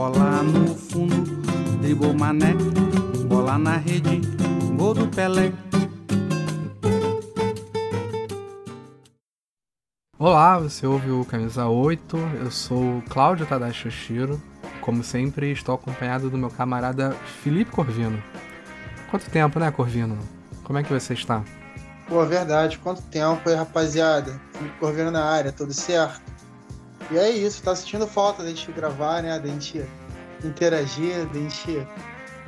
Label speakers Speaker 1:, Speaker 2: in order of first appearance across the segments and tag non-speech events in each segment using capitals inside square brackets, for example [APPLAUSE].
Speaker 1: Bola no fundo, dribou mané. Bola na rede, gol do Pelé.
Speaker 2: Olá, você ouve o Camisa 8, eu sou o Cláudio Tadashi Yoshiro. Como sempre, estou acompanhado do meu camarada Felipe Corvino. Quanto tempo, né, Corvino? Como é que você está?
Speaker 3: Pô, verdade, quanto tempo aí, rapaziada? Felipe Corvino na área, tudo certo? E é isso, tá sentindo falta da gente gravar, né? Da gente interagir, da gente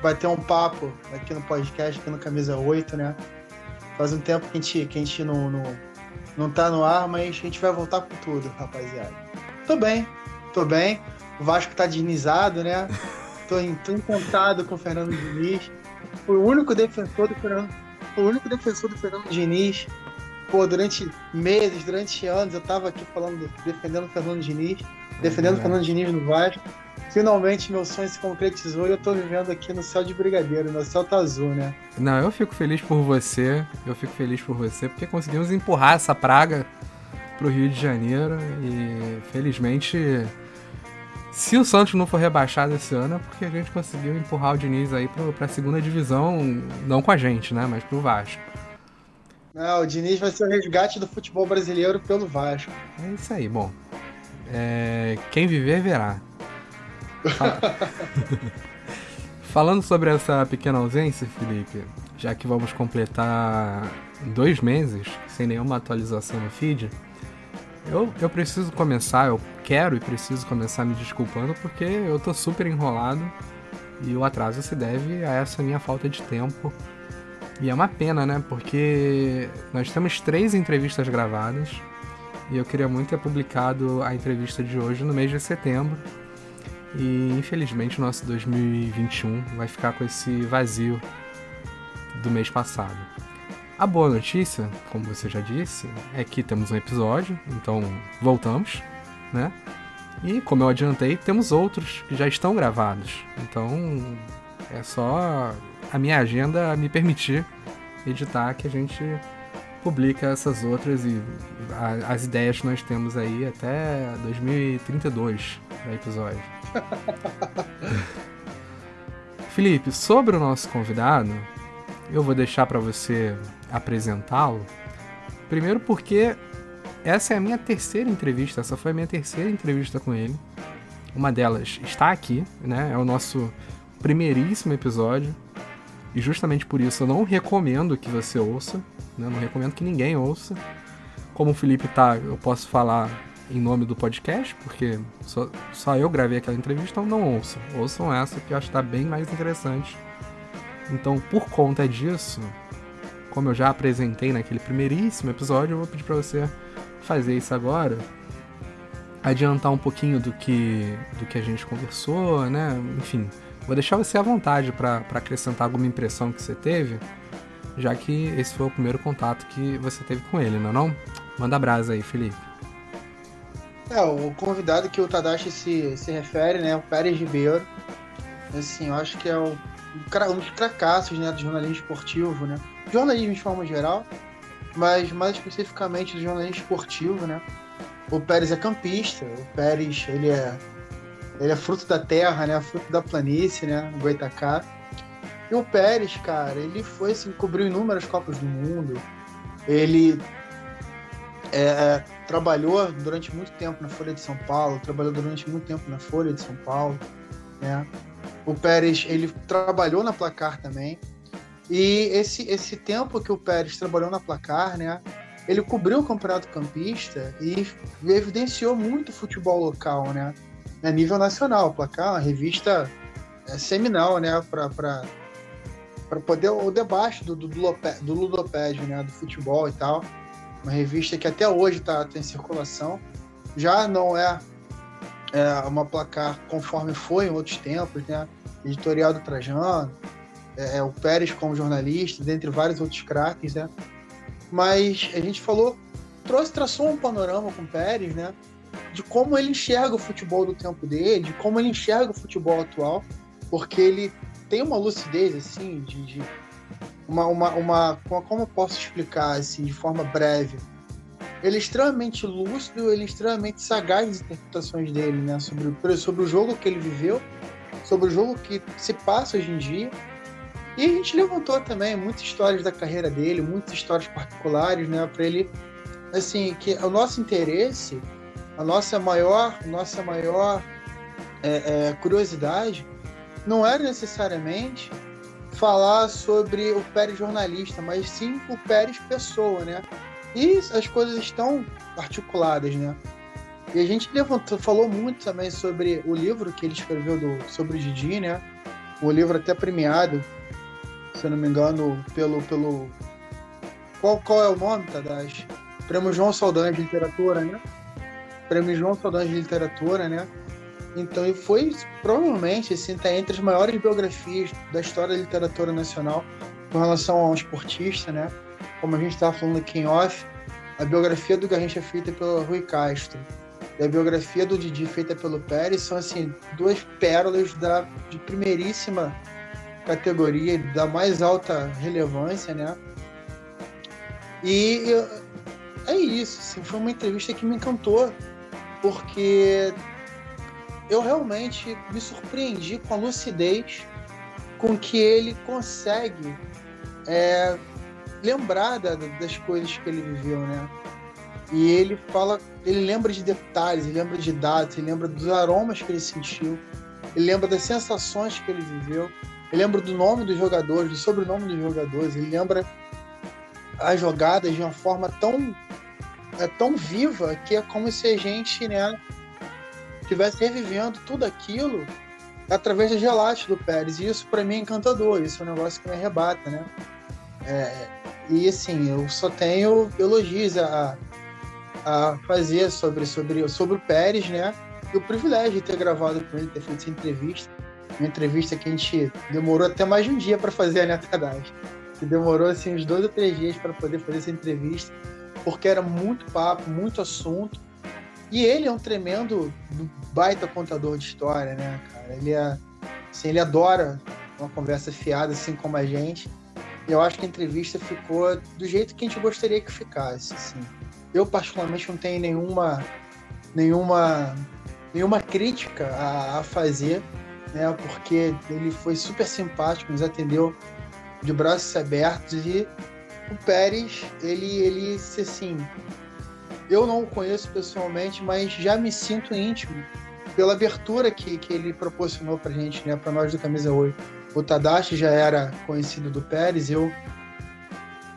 Speaker 3: bater um papo aqui no podcast, aqui no Camisa 8, né? Faz um tempo que a gente, que a gente não, não, não tá no ar, mas a gente vai voltar com tudo, rapaziada. Tô bem, tô bem. O Vasco tá dinizado, né? Tô, tô encantado com o Fernando Diniz. O único defensor do Fernando, o único defensor do Fernando Diniz. Pô, durante meses, durante anos, eu tava aqui falando, defendendo o Fernando Diniz, defendendo o
Speaker 2: É.
Speaker 3: Fernando Diniz no Vasco. Finalmente meu sonho se concretizou e eu tô vivendo aqui no céu de brigadeiro, no céu tá azul, né?
Speaker 2: Não, eu fico feliz por você, eu fico feliz por você, porque conseguimos empurrar essa praga pro Rio de Janeiro e felizmente, se o Santos não for rebaixado esse ano, é porque a gente conseguiu empurrar o Diniz aí pro, pra segunda divisão, não com a gente, né, mas pro Vasco.
Speaker 3: Não, o Diniz vai ser o resgate do futebol brasileiro pelo Vasco.
Speaker 2: É isso aí, bom. É, quem viver, verá. Fala- [LAUGHS] Falando sobre essa pequena ausência, Felipe, já que vamos completar dois meses sem nenhuma atualização no feed, eu, eu preciso começar, eu quero e preciso começar me desculpando porque eu tô super enrolado e o atraso se deve a essa minha falta de tempo. E é uma pena, né? Porque nós temos três entrevistas gravadas e eu queria muito ter publicado a entrevista de hoje no mês de setembro. E infelizmente o nosso 2021 vai ficar com esse vazio do mês passado. A boa notícia, como você já disse, é que temos um episódio, então voltamos, né? E como eu adiantei, temos outros que já estão gravados. Então é só a minha agenda me permitir editar que a gente publica essas outras e a- as ideias que nós temos aí até 2032 da episódio. [LAUGHS] Felipe, sobre o nosso convidado, eu vou deixar para você apresentá-lo. Primeiro porque essa é a minha terceira entrevista, essa foi a minha terceira entrevista com ele. Uma delas está aqui, né? É o nosso primeiríssimo episódio. E justamente por isso eu não recomendo que você ouça, né? Não recomendo que ninguém ouça. Como o Felipe tá, eu posso falar em nome do podcast, porque só, só eu gravei aquela entrevista, então não ouçam. Ouçam essa que eu acho que tá bem mais interessante. Então, por conta disso, como eu já apresentei naquele primeiríssimo episódio, eu vou pedir pra você fazer isso agora. Adiantar um pouquinho do que, do que a gente conversou, né? Enfim, vou deixar você à vontade pra acrescentar alguma impressão que você teve, já que esse foi o primeiro contato que você teve com ele, não é não? Manda brasa aí, Felipe.
Speaker 3: É, o convidado que o Tadashi se, se refere, né, o Pérez Ribeiro. Assim, eu acho que é o, um dos cracassos, né, do jornalismo esportivo, né? Jornalismo de forma geral, mas mais especificamente do jornalismo esportivo, né? O Pérez é campista, o Pérez, ele é ele é fruto da terra, né, fruto da planície, né, Goitacá. E o Pérez, cara, ele foi assim, cobriu inúmeras Copas do Mundo. Ele é, trabalhou durante muito tempo na Folha de São Paulo, trabalhou durante muito tempo na Folha de São Paulo, né? O Pérez, ele trabalhou na Placar também. E esse, esse tempo que o Pérez trabalhou na Placar, né? Ele cobriu o Campeonato Campista e evidenciou muito o futebol local, né? A nível nacional. A Placar uma revista é, seminal, né? Para poder o debate do, do, do, ludopédio, né? Do futebol e tal uma revista que até hoje está em circulação. Já não é é, uma placar conforme foi em outros tempos, né? Editorial do Trajano, é, é, o Pérez como jornalista, dentre vários outros craques, né? Mas a gente falou, trouxe, traçou um panorama com o Pérez, né? De como ele enxerga o futebol do tempo dele, de como ele enxerga o futebol atual, porque ele tem uma lucidez, assim, de, de uma, uma, uma, como eu posso explicar, assim, de forma breve, ele é extremamente lúcido, ele é extremamente sagaz nas interpretações dele, né? Sobre, sobre o jogo que ele viveu, sobre o jogo que se passa hoje em dia. E a gente levantou também muitas histórias da carreira dele, muitas histórias particulares, né? Para ele, assim, que o nosso interesse, a nossa maior, nossa maior é, é, curiosidade não era necessariamente falar sobre o Pérez jornalista, mas sim o Pérez pessoa, né? E as coisas estão articuladas, né? E a gente levantou, falou muito também sobre o livro que ele escreveu do, sobre o Didi, né? O livro até premiado, se eu não me engano, pelo. pelo... Qual, qual é o nome, Tadashi? Prêmio João Saldanha de Literatura, né? Prêmio João Saldanha de Literatura, né? Então, e foi provavelmente, assim, tá entre as maiores biografias da história da literatura nacional com relação a um esportista, né? como a gente estava falando aqui em off, a biografia do Garrincha é feita pelo Rui Castro e a biografia do Didi feita pelo Pérez são assim duas pérolas da, de primeiríssima categoria, da mais alta relevância, né? E é isso, assim, foi uma entrevista que me encantou, porque eu realmente me surpreendi com a lucidez com que ele consegue é, lembrar da, das coisas que ele viveu, né? E ele fala, ele lembra de detalhes, ele lembra de dados, ele lembra dos aromas que ele sentiu, ele lembra das sensações que ele viveu, ele lembra do nome dos jogadores, do sobrenome dos jogadores, ele lembra as jogadas de uma forma tão é tão viva que é como se a gente, né, estivesse revivendo tudo aquilo através dos relatos do Pérez. E isso para mim é encantador, isso é um negócio que me arrebata, né? É, e assim, eu só tenho elogios a, a fazer sobre, sobre, sobre o Pérez, né? E o privilégio de ter gravado com ele, ter feito essa entrevista. Uma entrevista que a gente demorou até mais de um dia para fazer, né, Tadashi? Que demorou assim uns dois ou três dias para poder fazer essa entrevista, porque era muito papo, muito assunto. E ele é um tremendo baita contador de história, né, cara? Ele é, assim, ele adora uma conversa fiada, assim como a gente eu acho que a entrevista ficou do jeito que a gente gostaria que ficasse. Assim. Eu, particularmente, não tenho nenhuma, nenhuma, nenhuma crítica a, a fazer, né? porque ele foi super simpático, nos atendeu de braços abertos e o Pérez, ele, ele, assim, eu não o conheço pessoalmente, mas já me sinto íntimo pela abertura que, que ele proporcionou pra gente, né, para nós do Camisa 8 o Tadashi já era conhecido do Pérez, eu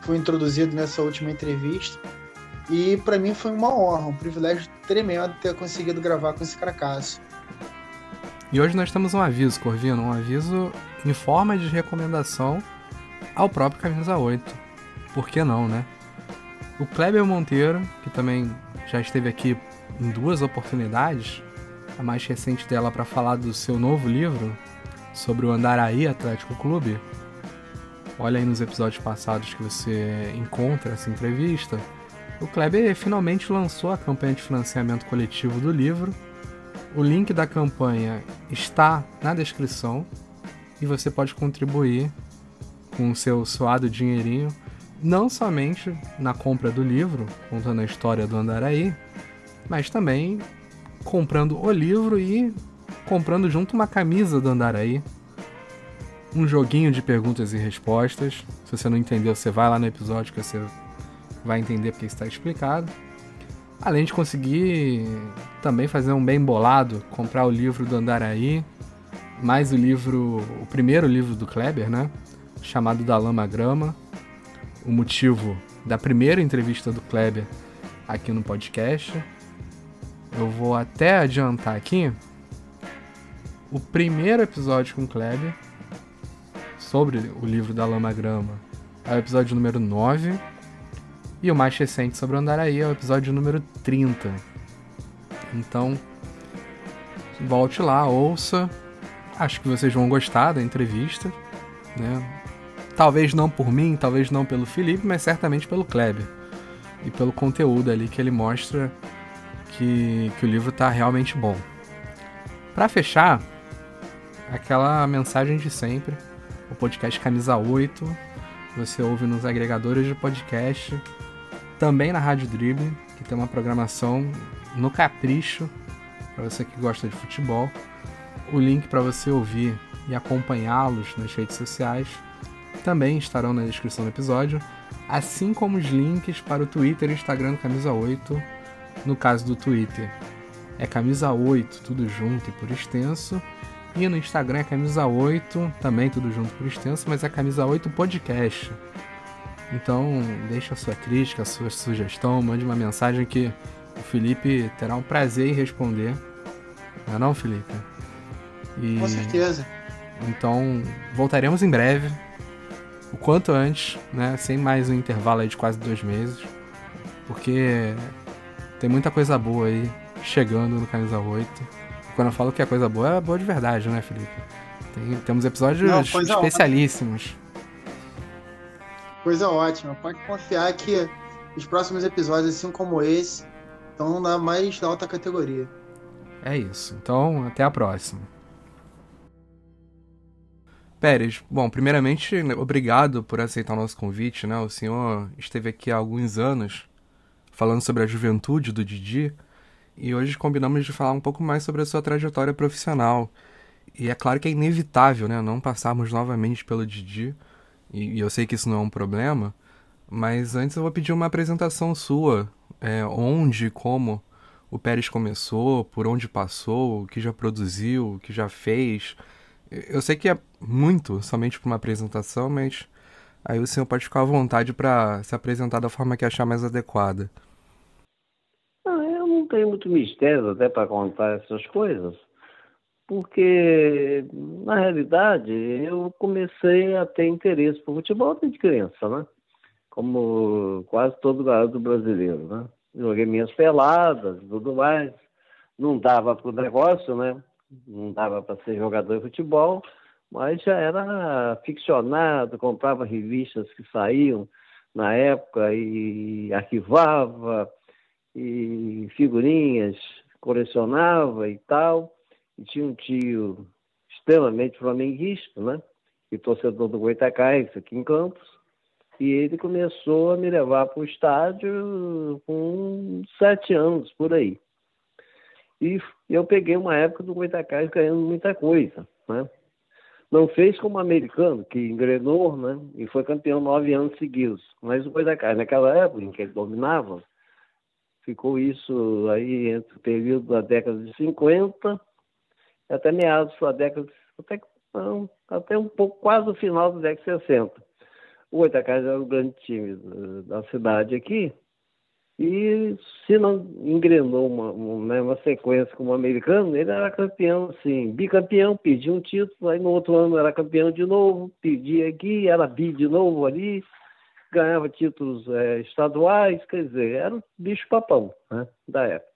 Speaker 3: fui introduzido nessa última entrevista. E para mim foi uma honra, um privilégio tremendo ter conseguido gravar com esse cracaço.
Speaker 2: E hoje nós temos um aviso, Corvino, um aviso em forma de recomendação ao próprio Camisa 8. Por que não, né? O Kleber Monteiro, que também já esteve aqui em duas oportunidades, a mais recente dela para falar do seu novo livro, sobre o Andaraí Atlético Clube, olha aí nos episódios passados que você encontra essa entrevista, o Kleber finalmente lançou a campanha de financiamento coletivo do livro. O link da campanha está na descrição e você pode contribuir com o seu suado dinheirinho, não somente na compra do livro, contando a história do Andaraí, mas também comprando o livro e comprando junto uma camisa do Andaraí, um joguinho de perguntas e respostas. Se você não entendeu, você vai lá no episódio que você vai entender porque está explicado. Além de conseguir também fazer um bem bolado, comprar o livro do Andaraí, mais o livro, o primeiro livro do Kleber, né? Chamado Da Lama Grama. O motivo da primeira entrevista do Kleber aqui no podcast. Eu vou até adiantar aqui o primeiro episódio com o Kleber sobre o livro da Lama Grama é o episódio número 9. E o mais recente sobre o Andaraí é o episódio número 30. Então, volte lá, ouça. Acho que vocês vão gostar da entrevista, né? Talvez não por mim, talvez não pelo Felipe, mas certamente pelo Kleber. E pelo conteúdo ali que ele mostra que, que o livro está realmente bom. Para fechar, aquela mensagem de sempre, o podcast Camisa 8, você ouve nos agregadores de podcast, também na Rádio Dribble, que tem uma programação no capricho para você que gosta de futebol. O link para você ouvir e acompanhá-los nas redes sociais também estarão na descrição do episódio, assim como os links para o Twitter e Instagram do Camisa 8. No caso do Twitter, é Camisa 8, tudo junto e por extenso. E no Instagram é Camisa 8, também tudo junto por extenso, mas é Camisa 8 Podcast. Então, deixa a sua crítica, a sua sugestão, mande uma mensagem que o Felipe terá um prazer em responder. Não é não, Felipe?
Speaker 3: E... Com certeza.
Speaker 2: Então, voltaremos em breve o quanto antes, né? Sem mais um intervalo aí de quase dois meses. Porque tem muita coisa boa aí chegando no Camisa 8. Quando eu falo que é coisa boa, é boa de verdade, né, Felipe? Tem, temos episódios Não, especialíssimos. Ótima.
Speaker 3: Coisa ótima. Pode confiar que os próximos episódios, assim como esse, estão na mais alta categoria.
Speaker 2: É isso. Então, até a próxima. Pérez, bom, primeiramente, obrigado por aceitar o nosso convite, né? O senhor esteve aqui há alguns anos falando sobre a juventude do Didi e hoje combinamos de falar um pouco mais sobre a sua trajetória profissional. E é claro que é inevitável, né? Não passarmos novamente pelo Didi, e, eu sei que isso não é um problema, mas antes eu vou pedir uma apresentação sua, é, onde, como o Pérez começou, por onde passou, o que já produziu, o que já fez eu sei que é muito somente para uma apresentação, mas aí o senhor pode ficar à vontade para se apresentar da forma que achar mais adequada.
Speaker 4: Não, eu não tenho muito mistério até para contar essas coisas, porque na realidade eu comecei a ter interesse por futebol desde criança, né? Como quase todo garoto brasileiro, né? Joguei minhas peladas e tudo mais. Não dava para o negócio, né? Não dava para ser jogador de futebol, mas já era ficcionado, comprava revistas que saíam na época e arquivava, e figurinhas, colecionava e tal. E tinha um tio extremamente flamenguista, né? E torcedor do Goitacás, aqui em Campos. E ele começou a me levar para o estádio com sete anos, por aí. E eu peguei uma época do Goitacás ganhando muita coisa, né? Não fez como o americano, que engrenou, né? E foi campeão nove anos seguidos. Mas o Goitacás, naquela época em que ele dominava, ficou isso aí entre o período da década de 50 até meados da década, até, não, até um pouco, quase o final da década de 60. O Goitacás era o grande time da cidade aqui, e se não engrenou uma, uma, né, uma sequência como americano, ele era campeão, assim, bicampeão, pedia um título, aí no outro ano era campeão de novo, pedia aqui, era bi de novo ali, ganhava títulos é, estaduais, quer dizer, era o bicho-papão né, da época.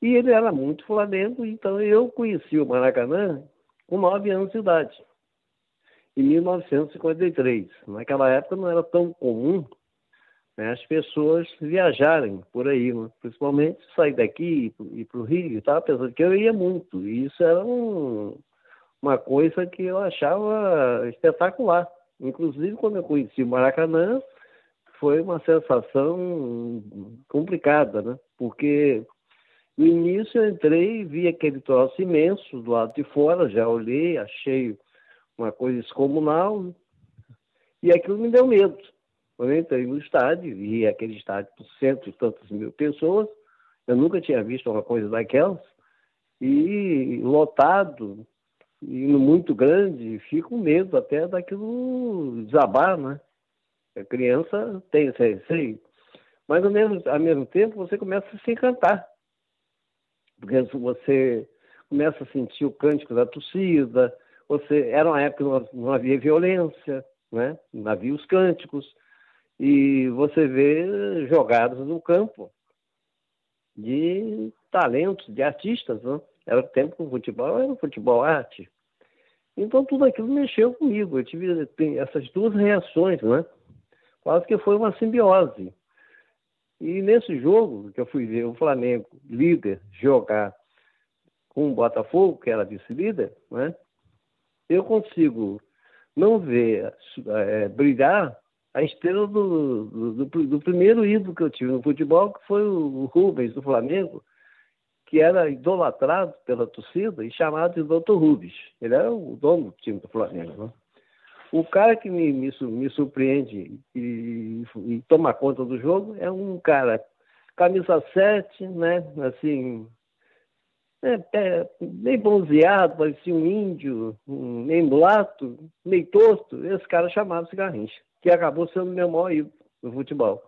Speaker 4: E ele era muito Flamengo, então eu conheci o Maracanã com nove anos de idade, em 1953. Naquela época não era tão comum né, as pessoas viajarem por aí, né? principalmente sair daqui e para o Rio, tá? apesar de que eu ia muito. E isso era um, uma coisa que eu achava espetacular. Inclusive, quando eu conheci o Maracanã, foi uma sensação complicada, né? Porque no início eu entrei e vi aquele troço imenso do lado de fora, já olhei, achei uma coisa descomunal, e aquilo me deu medo. Quando eu entrei no estádio, e aquele estádio por cento e tantas mil pessoas, eu nunca tinha visto uma coisa daquelas, e lotado, e muito grande, fico com medo até daquilo desabar, né? A criança tem esse receio. Mas ao mesmo, ao mesmo tempo você começa a se encantar. Porque você começa a sentir o cântico da torcida, você era uma época que não, havia violência, né? Não havia os cânticos, e você vê jogadas no campo de talentos, de artistas, né? Era o tempo que o futebol era o futebol arte. Então tudo aquilo mexeu comigo. Eu tive essas duas reações, né? Quase que foi uma simbiose. E nesse jogo que eu fui ver o Flamengo, líder, jogar com o Botafogo, que era vice-líder, né? eu consigo não ver é, brilhar a estrela do, do, do, primeiro ídolo que eu tive no futebol, que foi o Rubens do Flamengo, que era idolatrado pela torcida e chamado de Dr. Rubens. Ele era o dono do time do Flamengo. Né? O cara que me, me, me surpreende e, e, toma conta do jogo é um cara, camisa 7, né? Assim, é, é, meio bronzeado, parecia um índio, um, meio mulato, meio torto. Esse cara chamava-se Garrincha, que acabou sendo meu maior ídolo no futebol.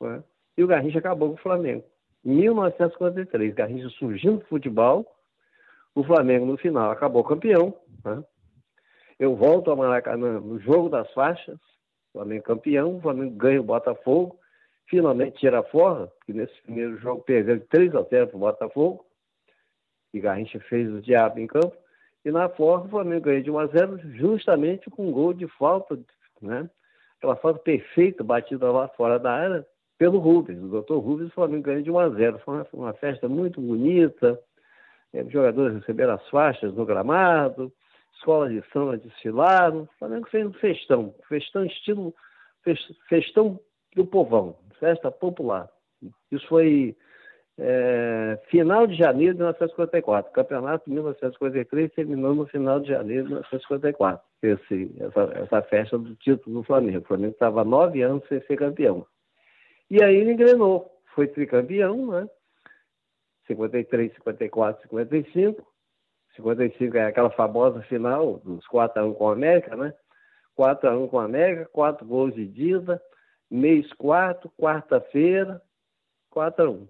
Speaker 4: Né? E o Garrincha acabou com o Flamengo. Em 1953, Garrincha surgindo do futebol, o Flamengo no final acabou campeão. Né? Eu volto ao Maracanã no jogo das faixas, Flamengo campeão, o Flamengo ganha o Botafogo, finalmente tira a forra, porque nesse primeiro jogo perdeu 3 a 0 para o Botafogo, e Garrincha fez o diabo em campo, e na forra o Flamengo ganha de 1 a 0 justamente com um gol de falta, né? Aquela falta perfeita batida lá fora da área pelo Rubens, o doutor Rubens, o Flamengo ganha de 1 a 0 Foi uma, uma festa muito bonita, os jogadores receberam as faixas no gramado, escolas de samba desfilaram. O Flamengo fez um festão, festão estilo festão do povão, festa popular. Isso foi é, final de janeiro de 1954. O campeonato de 1953 terminou no final de janeiro de 1954. Esse, essa, essa festa do título do Flamengo. O Flamengo estava nove anos sem ser campeão. E aí ele engrenou. Foi tricampeão, né? 53, 54, 55. 55 é aquela famosa final dos 4x1 com a América, né? 4x1 com a América, 4 gols de Dida, mês 4, quarta-feira, 4x1.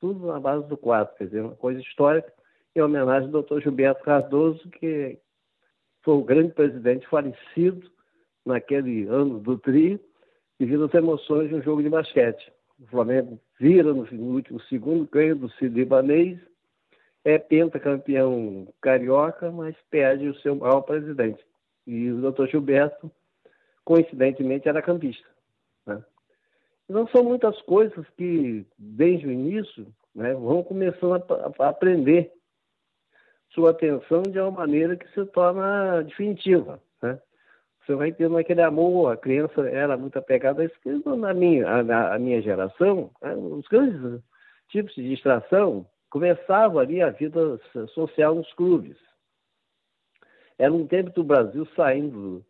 Speaker 4: Tudo na base do 4, quer dizer, uma coisa histórica, em homenagem ao doutor Gilberto Cardoso, que foi o grande presidente falecido naquele ano do Tri, devido às emoções de um jogo de basquete. O Flamengo vira no último segundo, ganha do Cid é pentacampeão carioca, mas perde o seu maior presidente. E o doutor Gilberto, coincidentemente, era campista. Então, são muitas coisas que, desde o início, né, vão começando a, a aprender sua atenção de uma maneira que se torna definitiva. Né? Você vai tendo aquele amor, a criança era muito apegada a isso. Na minha, na, a minha geração, né, os grandes tipos de distração começava ali a vida social nos clubes. Era um tempo do Brasil saindo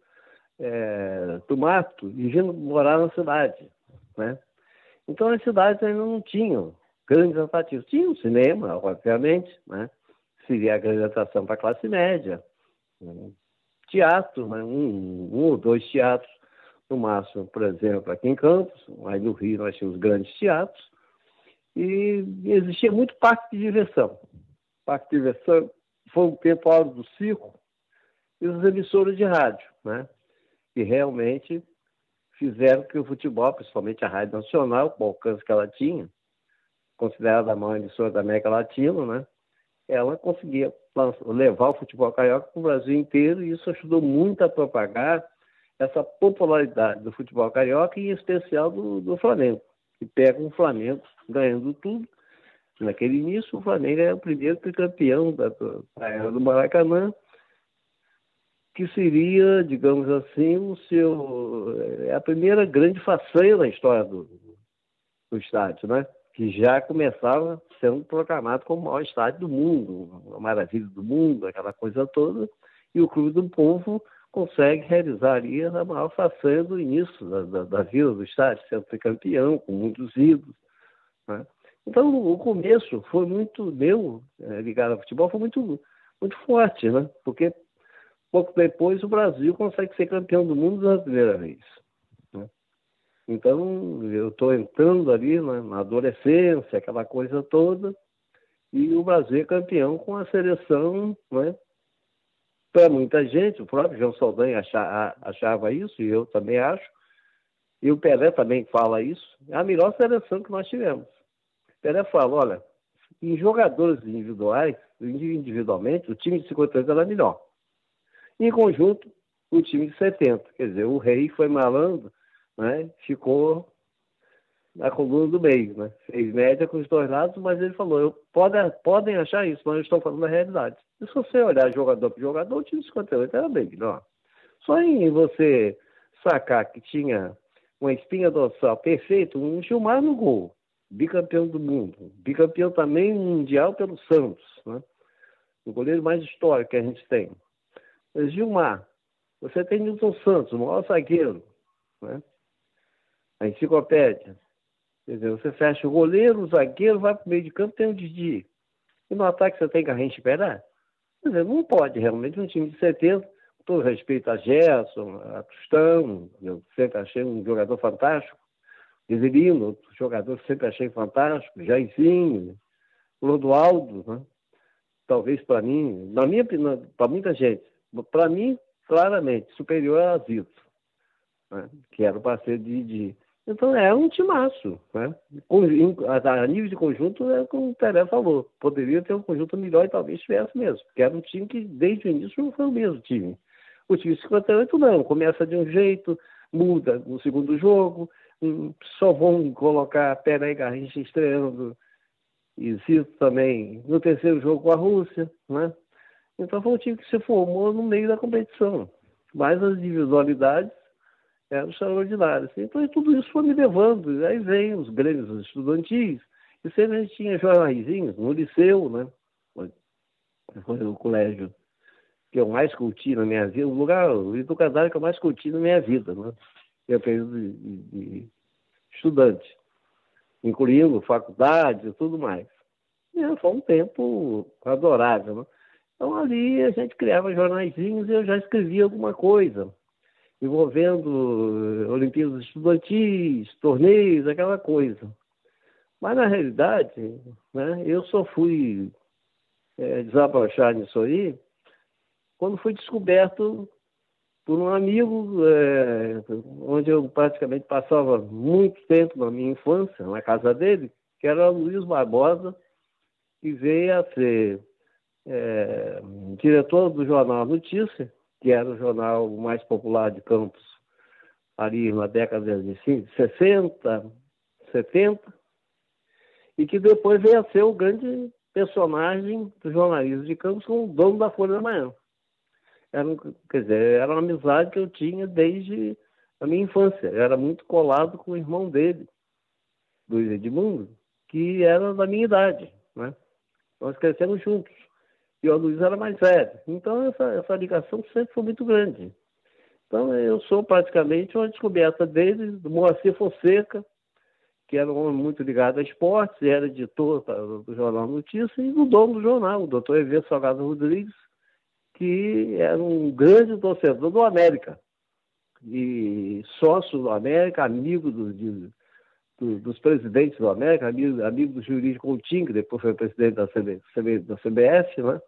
Speaker 4: é, do mato e vindo morar na cidade. Né? Então as cidades ainda não tinham grandes atrativos. Tinha o cinema, obviamente, né? seria a grande atração para a classe média. Né? Teatro, né? um, um ou dois teatros, no máximo, por exemplo, aqui em Campos, aí no Rio nós tínhamos grandes teatros, e existia muito parque de diversão. Parque de diversão foi um tempo áureo do circo e os emissores de rádio, né? que realmente fizeram que o futebol, principalmente a Rádio Nacional, com o alcance que ela tinha, considerada a maior emissora da América Latina, né? ela conseguia levar o futebol carioca para o Brasil inteiro e isso ajudou muito a propagar essa popularidade do futebol carioca e em especial do, do Flamengo que pega um Flamengo ganhando tudo. Naquele início, o Flamengo é o primeiro tricampeão da, da era do Maracanã, que seria, digamos assim, o seu, é a primeira grande façanha na história do, do estádio, né? que já começava sendo proclamado como o maior estádio do mundo, a maravilha do mundo, aquela coisa toda, e o Clube do Povo consegue realizar ali a maior façanha do início da, da, da vida do estádio, sendo campeão, com muitos ídolos. Né? Então, o começo foi muito, meu, é, ligado ao futebol, foi muito, muito forte, né? porque pouco depois o Brasil consegue ser campeão do mundo pela primeira vez. Né? Então, eu estou entrando ali né, na adolescência, aquela coisa toda, e o Brasil é campeão com a seleção né, para muita gente, o próprio João Saldanha achava, isso, e eu também acho, e o Pelé também fala isso, é a melhor seleção que nós tivemos. Pelé fala, olha, em jogadores individuais, individualmente, o time de 58 era melhor. Em conjunto, o time de 70. Quer dizer, o rei foi malando, né? ficou na coluna do meio. Né? Fez média com os dois lados, mas ele falou: eu, pode, podem achar isso, mas eu estou falando da realidade. E se você olhar jogador por jogador, o time de 58 era bem melhor. Só em você sacar que tinha uma espinha dorsal perfeito, um Gilmar no gol, bicampeão do mundo, bicampeão também mundial pelo Santos, né? o goleiro mais histórico que a gente tem. Mas Gilmar, você tem Nilton Santos, o maior zagueiro, né? a enciclopédia. Quer dizer, você fecha o goleiro, o zagueiro, vai para o meio de campo, tem o Didi. E no ataque você tem que esperar? Quer dizer, não pode realmente um time de 70 todo respeito a Gerson, a Tostão, eu sempre achei um jogador fantástico. Evelino, outro jogador que sempre achei fantástico. Jairzinho, Lodoaldo, né? talvez para mim, na minha para muita gente, para mim, claramente, superior a Zito, né? que era o parceiro de. Então é um timaço. Né? A nível de conjunto, é como o Pelé falou, poderia ter um conjunto melhor e talvez tivesse mesmo, porque era um time que desde o início não foi o mesmo time. O time 58 não, começa de um jeito, muda no segundo jogo, hum, só vão colocar Pérez e Garrincha estreando e Zito também no terceiro jogo com a Rússia, né? Então foi um time que se formou no meio da competição. Mas as individualidades eram extraordinárias. Então tudo isso foi me levando. Aí vem os grêmios estudantis, e sempre a gente tinha jornaizinhos no liceu, né? Foi o colégio que eu mais curti na minha vida, o lugar, o educadário que eu mais curti na minha vida, né? Eu período de, de, de estudante, incluindo faculdade e tudo mais. E foi um tempo adorável, né? Então ali a gente criava jornaizinhos e eu já escrevia alguma coisa, envolvendo Olimpíadas Estudantis, torneios, aquela coisa. Mas na realidade, né, eu só fui é, desabrochar nisso aí quando foi descoberto por um amigo, é, onde eu praticamente passava muito tempo na minha infância, na casa dele, que era Luiz Barbosa, que veio a ser é, diretor do jornal Notícia, que era o jornal mais popular de Campos ali na década de 60, 70, e que depois veio a ser o grande personagem do jornalismo de Campos como dono da Folha da Manhã. Era, quer dizer, era uma amizade que eu tinha desde a minha infância. Eu era muito colado com o irmão dele, Luiz Edmundo, que era da minha idade. Né? Nós crescemos juntos. E o Luiz era mais velho. Então, essa, essa ligação sempre foi muito grande. Então, eu sou praticamente uma descoberta dele, do Moacir Fonseca, que era um homem muito ligado a esportes, era editor do Jornal Notícia, e do dono do jornal, o doutor Evê Salgado Rodrigues, que era um grande torcedor do América. E sócio do América, amigo do, de, do, dos presidentes do América, amigo, amigo do Jurídico Coutinho, que depois foi presidente da, CB, CB, da CBF, né?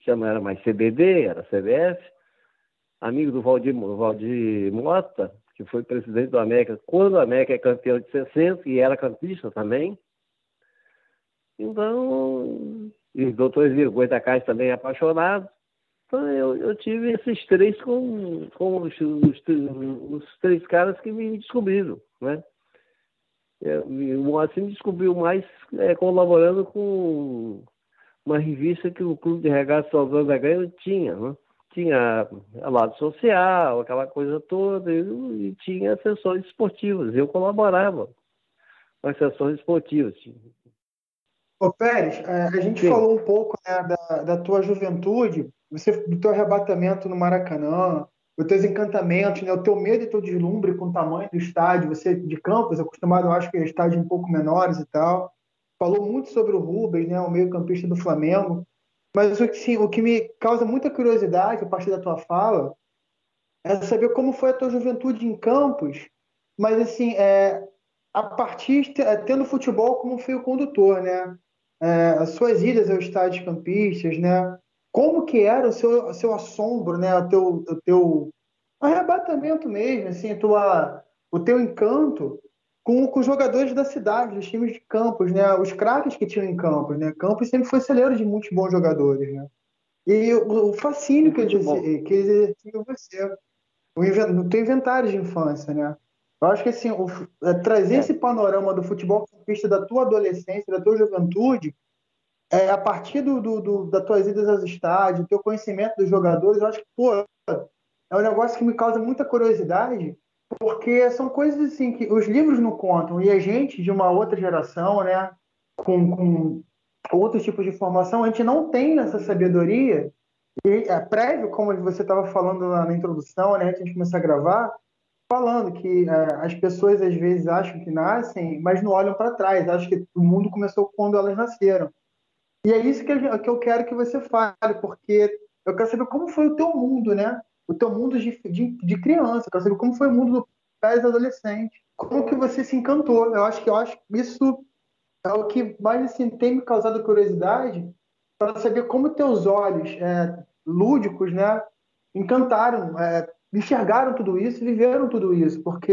Speaker 4: Chama, era mais CBD, era CBF. Amigo do Valdir, Valdir Mota, que foi presidente do América quando o América é campeão de 60 e era campista também. Então, e o doutor Esviro Goitacás também é apaixonado. Então eu, eu tive esses três com, com os, os, os, três caras que me descobriram, né? É, o Moacir descobriu mais é, colaborando com uma revista que o Clube de Regatas Salvador da Grande tinha, né? Tinha lado social, aquela coisa toda, e, e tinha sessões esportivas. Eu colaborava com as sessões esportivas.
Speaker 3: Ô Pérez, é, a gente Sim. falou um pouco né, da, da tua juventude, você, do teu arrebatamento no Maracanã, os teus encantamentos, né, o teu medo e teu deslumbre com o tamanho do estádio, você de campos, acostumado, eu acho que é estádio um pouco menores e tal. Falou muito sobre o Rubens, né, o meio-campista do Flamengo. Mas o que, sim, o que me causa muita curiosidade a partir da tua fala é saber como foi a tua juventude em campos, mas assim, é, a partir tendo futebol como fio condutor, né? É, as suas idas aos estádios campistas, né? Como que era o seu, o seu assombro, né? O teu, o teu arrebatamento mesmo, assim, tua, o teu encanto com, com os jogadores da cidade, dos times de campos, né? Os craques que tinham em campos, né? Campos sempre foi celeiro de muitos bons jogadores, né? E o, o fascínio que eles, que eles exerciam você. O, teu inventário de infância, né? Eu acho que assim, o, é, trazer é. esse panorama do futebol campista da tua adolescência, da tua juventude, é, a partir do, do, do, das tuas idas aos estádios, do teu conhecimento dos jogadores, eu acho que, pô, é um negócio que me causa muita curiosidade, porque são coisas assim que os livros não contam, e a gente, de uma outra geração, né, com, com outros tipos de formação, a gente não tem essa sabedoria, e é prévio, como você estava falando na, na, introdução, né, antes de começar a gravar, falando que é, as pessoas às vezes acham que nascem, mas não olham para trás, acham que o mundo começou quando elas nasceram. E é isso que eu, que eu quero que você fale, porque eu quero saber como foi o teu mundo, né? O teu mundo de, de, de criança, eu quero saber como foi o mundo do pés adolescente, como que você se encantou. Eu acho que eu acho que isso é o que mais assim, tem me causado curiosidade para saber como teus olhos é, lúdicos, né, encantaram, é, enxergaram tudo isso, viveram tudo isso, porque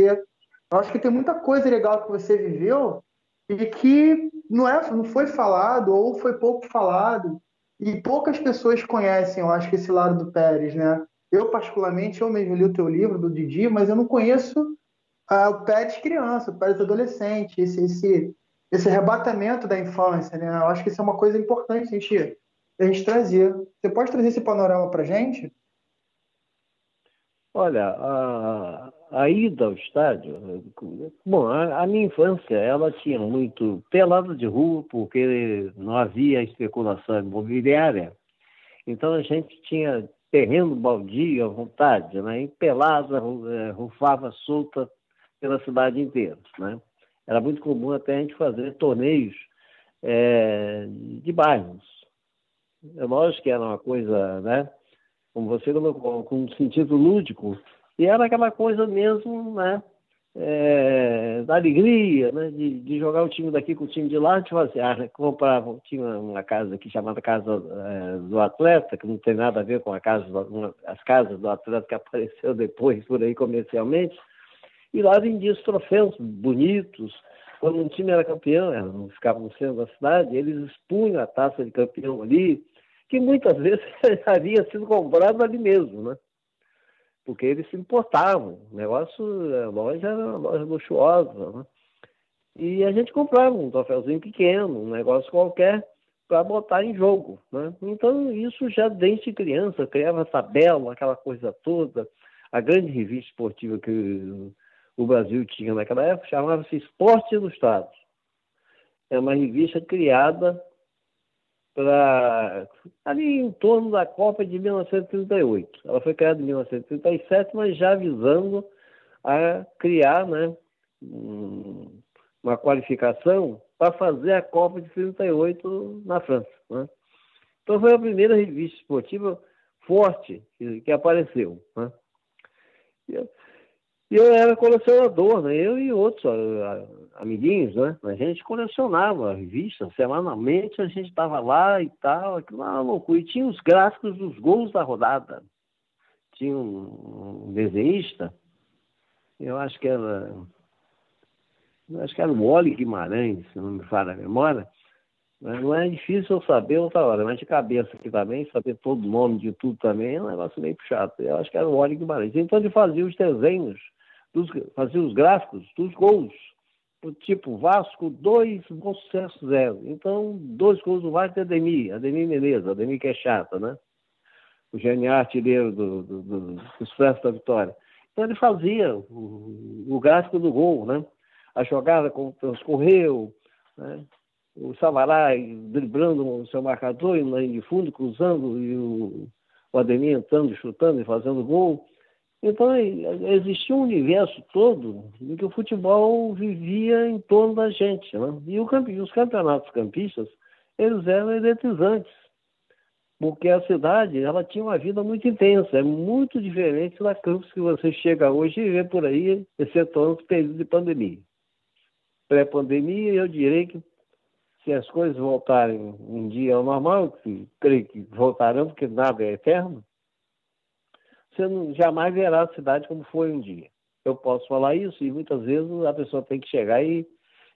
Speaker 3: eu acho que tem muita coisa legal que você viveu e que não é, não foi falado ou foi pouco falado e poucas pessoas conhecem, eu acho esse lado do Pérez, né? Eu particularmente, eu mesmo li o teu livro do Didi, mas eu não conheço uh, o Pérez criança, o Pérez adolescente, esse, esse, esse arrebatamento da infância, né? Eu acho que isso é uma coisa importante a gente, a gente trazer. Você pode trazer esse panorama para gente?
Speaker 4: Olha, a ida ao estádio, bom, a, a, minha infância, ela tinha muito pelada de rua, porque não havia especulação imobiliária. Então a gente tinha terreno baldio à vontade, né? E pelada, é, rufava solta pela cidade inteira, né? Era muito comum até a gente fazer torneios é, de bairros. É lógico que era uma coisa, né? Como você colocou, com um sentido lúdico, e era aquela coisa mesmo, né? É, da alegria, né? De, de, jogar o time daqui com o time de lá, gente fazia, ah, comprava, tinha uma casa aqui chamada Casa é, do Atleta, que não tem nada a ver com a casa, uma, as casas do atleta que [LAUGHS] apareceu depois por aí comercialmente, e lá vendia os troféus bonitos. Quando um time era campeão, não ficava no centro da cidade, eles expunham a taça de campeão ali, que muitas [LAUGHS] vezes [LAUGHS] havia sido comprado ali mesmo, né? Porque eles se importavam. O negócio, a loja era uma loja luxuosa, né? E a gente comprava um troféuzinho pequeno, um negócio qualquer, para botar em jogo. Né? Então, isso já desde criança, criava tabela, aquela coisa toda. A grande revista esportiva que o Brasil tinha naquela época chamava-se Esporte Ilustrado. É uma revista criada para ali em torno da Copa de 1938. Ela foi criada em 1937, mas já visando a criar né, uma qualificação para fazer a Copa de 38 na França. Né? Então foi a primeira revista esportiva forte que, apareceu. Né? E eu era colecionador, né? Eu e outros amiguinhos, né? A gente colecionava revistas, semanalmente a gente estava lá e tal, aquilo uma loucura. E tinha os gráficos dos gols da rodada. Tinha um desenhista, eu acho que era. Eu acho que era o Wally Guimarães, se não me falha a memória. Não é difícil eu saber outra hora, mas de cabeça aqui também, saber todo o nome de tudo também é um negócio meio chato. Eu acho que era o Wally Guimarães. Então ele fazia os desenhos dos, fazia os gráficos dos gols. Tipo, Vasco 2, Bom Sucesso 0. Então, dois gols do Vasco de Ademir, Ademir Menezes, Ademir que é chata, né? O genial artilheiro do, do, do, Sucesso da Vitória. Então, ele fazia o, o gráfico do gol, né? A jogada como transcorreu, né? o Samará driblando o seu marcador e na linha de fundo, cruzando, e o, o Ademir entrando, chutando e fazendo gol. Então, existia um universo todo em que o futebol vivia em torno da gente. Né? E, o, os campeonatos campistas, eles eram eletrizantes, porque a cidade ela tinha uma vida muito intensa, é muito diferente da campus que você chega hoje e vê por aí, excetuando os períodos de pandemia. Pré-pandemia, eu direi que se as coisas voltarem um dia ao normal, que creio que voltarão, porque nada é eterno, você jamais verá a cidade como foi um dia. eu posso falar isso e muitas vezes a pessoa tem que chegar e,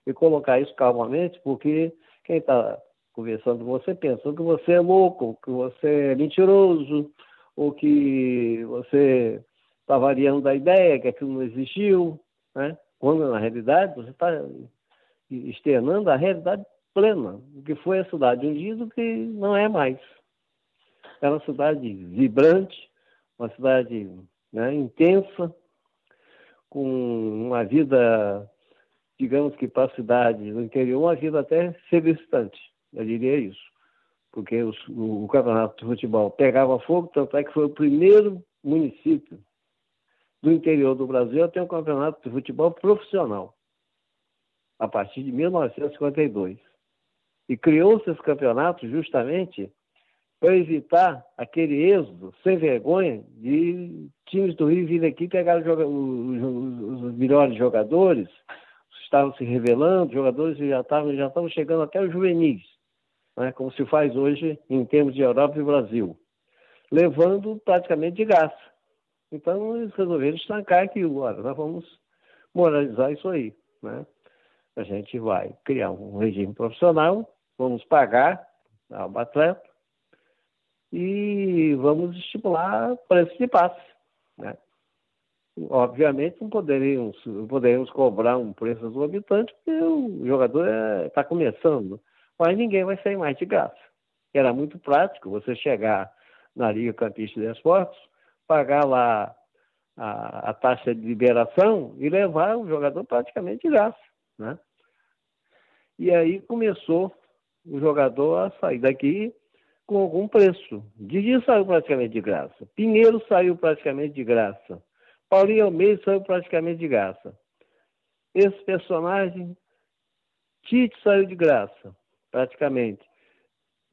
Speaker 4: e colocar isso calmamente, porque quem está conversando com você pensa que você é louco, que você é mentiroso, ou que você está variando da ideia, que aquilo não existiu, né? quando na realidade você está externando a realidade plena, o que foi a cidade um dia do que não é mais. É uma cidade vibrante, uma cidade né, intensa, com uma vida, digamos que para a cidade no interior, uma vida até solicitante, eu diria isso. Porque os, o, o campeonato de futebol pegava fogo, tanto é que foi o primeiro município do interior do Brasil a ter um campeonato de futebol profissional, a partir de 1952. E criou-se esse campeonato justamente para evitar aquele êxodo sem vergonha de times do Rio vir aqui pegar os, os, os, melhores jogadores, estavam se revelando, jogadores já estavam, já estavam chegando até os juvenis, né, como se faz hoje em termos de Europa e Brasil, levando praticamente de graça. Então eles resolveram estancar aqui agora, nós vamos moralizar isso aí. Né? A gente vai criar um regime profissional, vamos pagar ao atleta, e vamos estimular preço de passe. Né? Obviamente não poderíamos, poderíamos cobrar um preço exorbitante porque o jogador está é, começando, mas ninguém vai sair mais de graça. Era muito prático você chegar na Liga Campista de Esportes, pagar lá a, a, taxa de liberação e levar o jogador praticamente de graça. Né? E aí começou o jogador a sair daqui com algum preço. Didi saiu praticamente de graça. Pinheiro saiu praticamente de graça. Paulinho Almeida saiu praticamente de graça. Esse personagem, Tite saiu de graça, praticamente.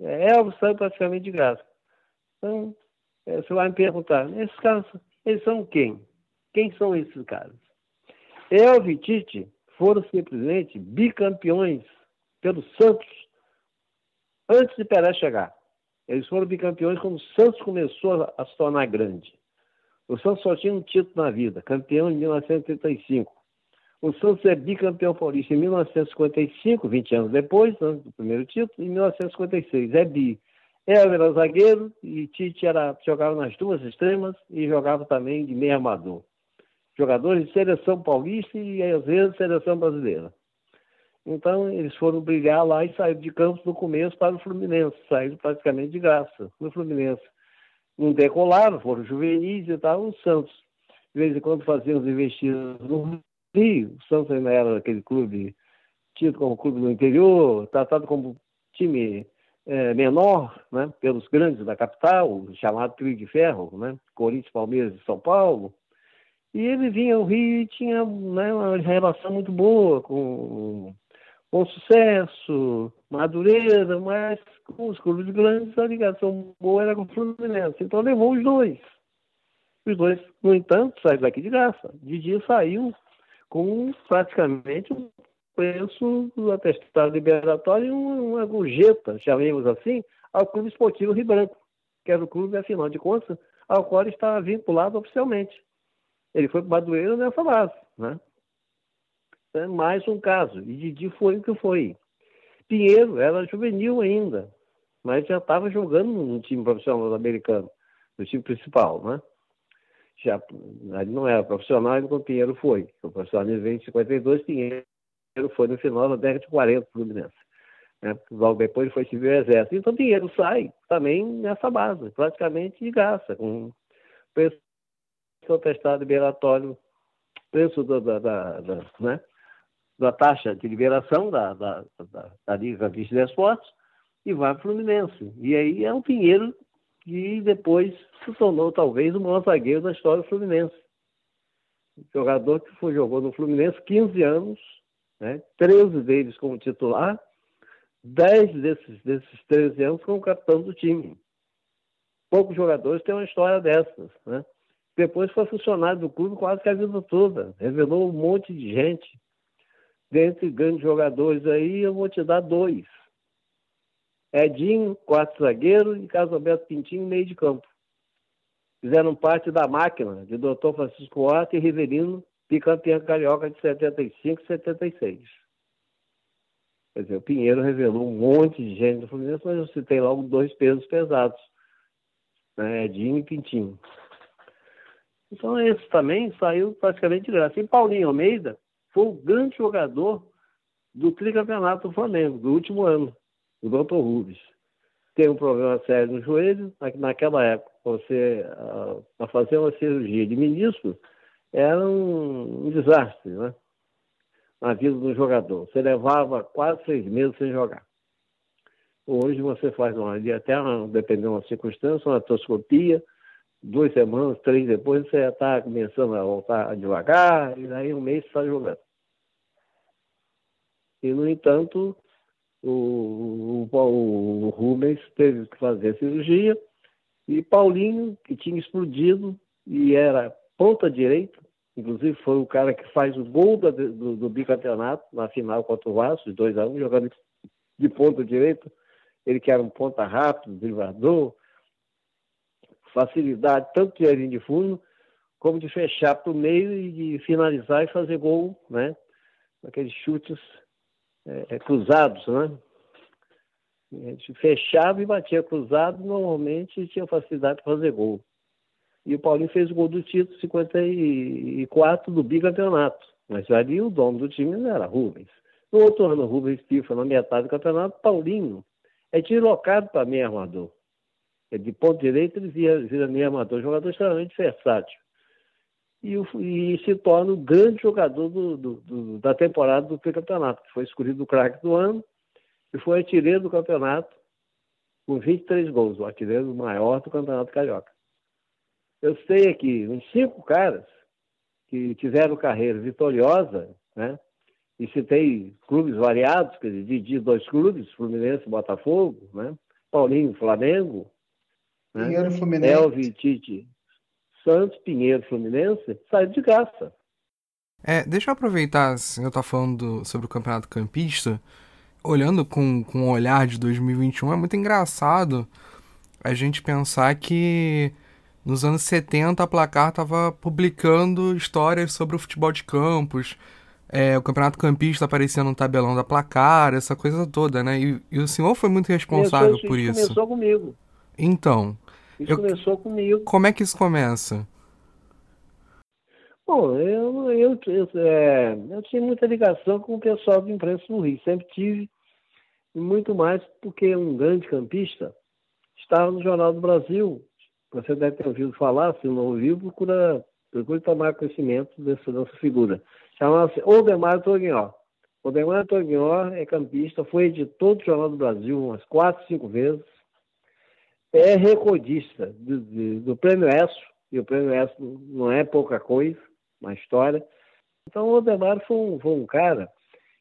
Speaker 4: Elvis saiu praticamente de graça. Então, é, você vai me perguntar, esses caras, eles são quem? Quem são esses caras? Elvis e Tite foram simplesmente bicampeões pelo Santos antes de Pelé chegar. Eles foram bicampeões quando o Santos começou a, se tornar grande. O Santos só tinha um título na vida, campeão em 1935. O Santos é bicampeão paulista em 1955, 20 anos depois, antes do primeiro título, em 1956. É bi. Ela era zagueiro e Tite era, jogava nas duas extremas e jogava também de meio armador. Jogadores de seleção paulista e às vezes seleção brasileira. Então, eles foram brigar lá e saíram de Campos no começo para o Fluminense, saíram praticamente de graça no Fluminense. Não decolaram, foram juvenis e tal, o Santos. De vez em quando faziam os investidos no Rio, o Santos ainda era aquele clube tido como clube do interior, tratado como time é, menor, né, pelos grandes da capital, chamado Trio de Ferro, né, Corinthians, Palmeiras e São Paulo. E ele vinha ao Rio e tinha né, uma relação muito boa com com sucesso, Madureira, mas com os clubes grandes a ligação boa era com o Fluminense. Então levou os dois. Os dois, no entanto, saíram daqui de graça. Didi saiu com praticamente um preço do atestado liberatório e uma gorjeta, chamemos assim, ao Clube Esportivo Rio Branco, que era o clube, afinal de contas, ao qual ele estava vinculado oficialmente. Ele foi para o Madureira nessa base, né? É mais um caso. E Didi foi o que foi. Pinheiro era juvenil ainda, mas já estava jogando no time profissional americano, no time principal, né? Já, ele não era profissional quando Pinheiro foi. O profissional veio em 52, Pinheiro foi no final da década de 40 do Fluminense. Né? Logo depois ele foi civil exército. Então Pinheiro sai também nessa base, praticamente de graça, com preço testado liberatório, preço da, da, da, da né? Da taxa de liberação da, da, da, da Liga Campista de Esportes e vai para o Fluminense. E aí é um Pinheiro que depois se tornou talvez o maior zagueiro da história do Fluminense. jogador que foi, jogou no Fluminense 15 anos, né? 13 deles como titular, 10 desses, desses 13 anos como capitão do time. Poucos jogadores têm uma história dessas. Né? Depois foi funcionário do clube quase que a vida toda, revelou um monte de gente dentre grandes jogadores aí, eu vou te dar dois. Edinho, quarto zagueiro, e Carlos Alberto Pintinho, meio de campo. Fizeram parte da máquina de Dr. Francisco Horta e Riverino bicampeão carioca de 75 e 76. Quer dizer, o Pinheiro revelou um monte de gente do Fluminense, mas eu citei logo dois pesos pesados, né? Edinho e Pintinho. Então esse também saiu praticamente de graça. E Paulinho Almeida foi o grande jogador do tricampeonato do Flamengo, do último ano, o Dr. Rubens. Tem um problema sério no joelho, naquela época, você, ah, para fazer uma cirurgia de ministro, era um, um desastre, né? Na vida do jogador. Você levava quase seis meses sem jogar. Hoje você faz uma, até dependendo da circunstância, uma artroscopia, duas semanas, três depois, você já está começando a voltar devagar, e daí um mês está jogando. E, no entanto, o, o, o Rubens teve que fazer cirurgia, e Paulinho, que tinha explodido e era ponta direita, inclusive foi o cara que faz o gol do, do, do bicampeonato na final contra o Vasco, de 2 a 1 um, jogando de ponta direita. Ele que era um ponta rápido, driblador, facilidade tanto de linha de fundo, como de fechar para o meio e de finalizar e fazer gol, né? Aqueles chutes é, é, cruzados, né? A gente fechava e batia cruzado, normalmente tinha facilidade para fazer gol. E o Paulinho fez o gol do título 54 do bicampeonato. Mas ali o dono do time era Rubens. No outro ano, Rubens pifa na metade do campeonato, Paulinho é deslocado para meio armador. É de ponto direito, ele vira, vira meio armador, jogador extremamente versátil. E, e, se torna o grande jogador do, do, do, da temporada do campeonato, que foi escolhido o craque do ano e foi artilheiro do campeonato com 23 gols, o artilheiro maior do campeonato carioca. Eu sei aqui uns cinco caras que tiveram carreira vitoriosa, né? E citei clubes variados, quer dizer, de dois clubes, Fluminense e Botafogo, né? Paulinho, Flamengo,
Speaker 3: né? Pinheiro, Fluminense.
Speaker 4: Elvi, Tite, Santos, Pinheiro, Fluminense, saíram de graça.
Speaker 2: É, deixa eu aproveitar, assim, eu tô falando sobre o Campeonato Campista, olhando com, com o olhar de 2021, é muito engraçado a gente pensar que nos anos 70 a Placar estava publicando histórias sobre o futebol de campos, é, o Campeonato Campista aparecia no tabelão da Placar, essa coisa toda, né? E, e o senhor foi muito responsável por
Speaker 4: isso.
Speaker 2: isso.
Speaker 4: Começou comigo.
Speaker 2: Então.
Speaker 4: Isso eu, começou comigo.
Speaker 2: Como é que isso começa?
Speaker 4: Bom, eu, eu, eu, é, eu tinha muita ligação com o pessoal do imprensa no Rio, sempre tive, e muito mais porque um grande campista estava no Jornal do Brasil. Você deve ter ouvido falar, se não ouviu, procura, procura tomar conhecimento dessa, dessa figura. Chamava-se Odemar Toguinhó. Odemar Toguinhó é campista, foi editor do Jornal do Brasil umas quatro, cinco vezes, é recordista do, do, do Prêmio ESSO, e o Prêmio ESSO não é pouca coisa na história. Então, o Odemar foi um, foi um cara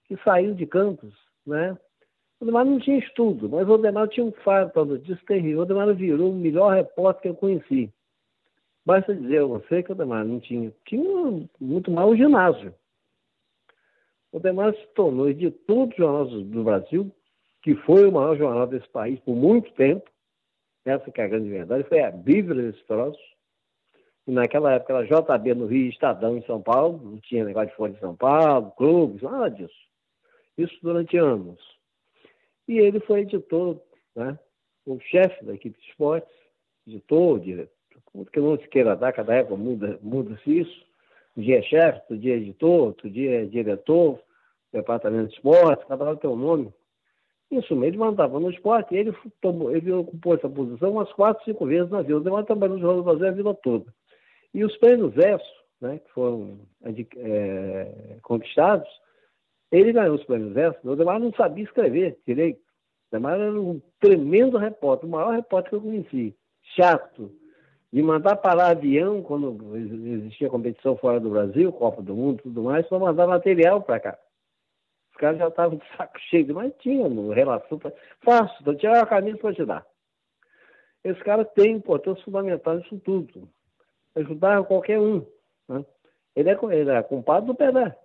Speaker 4: que saiu de Campos, né? O Odemar não tinha estudo, mas o Odemar tinha um faro para notícia terrível. O Odemar virou o melhor repórter que eu conheci. Basta dizer a você que o Odemar não tinha, tinha muito mal o ginásio. O Odemar se tornou de todos os jornais do Brasil, que foi o maior jornal desse país por muito tempo, essa que é a grande verdade, foi a bíblia desse troço. E naquela época era JB no Rio, Estadão em São Paulo, não tinha negócio de Folha de São Paulo, clubes, nada disso. Isso durante anos. E ele foi editor, né? o chefe da equipe de esportes, editor, diretor, que não se queira dar, cada época muda-se muda isso. Um dia é chefe, outro dia é editor, outro dia é diretor, departamento de esportes, cada um tem um nome. Isso mesmo, mandava no esporte, ele, tomou, ele ocupou essa posição umas quatro, cinco vezes na vida. O Demar trabalhou no Jornal do Brasil a vida toda. E os prêmios verso, né, que foram é, conquistados, ele ganhou os prêmios verso. O Demar não sabia escrever direito. O Demar era um tremendo repórter, o maior repórter que eu conheci. Chato, de mandar parar avião quando existia competição fora do Brasil, Copa do Mundo tudo mais, para mandar material para cá caras já estavam de saco [LAUGHS] cheio, mas tinha relação. Pra... Fácil, então tirar a camisa para te dar. Esse cara tem importância fundamental nisso tudo. Ajudar qualquer um. Né? Ele, é, ele é compadre do Pelé.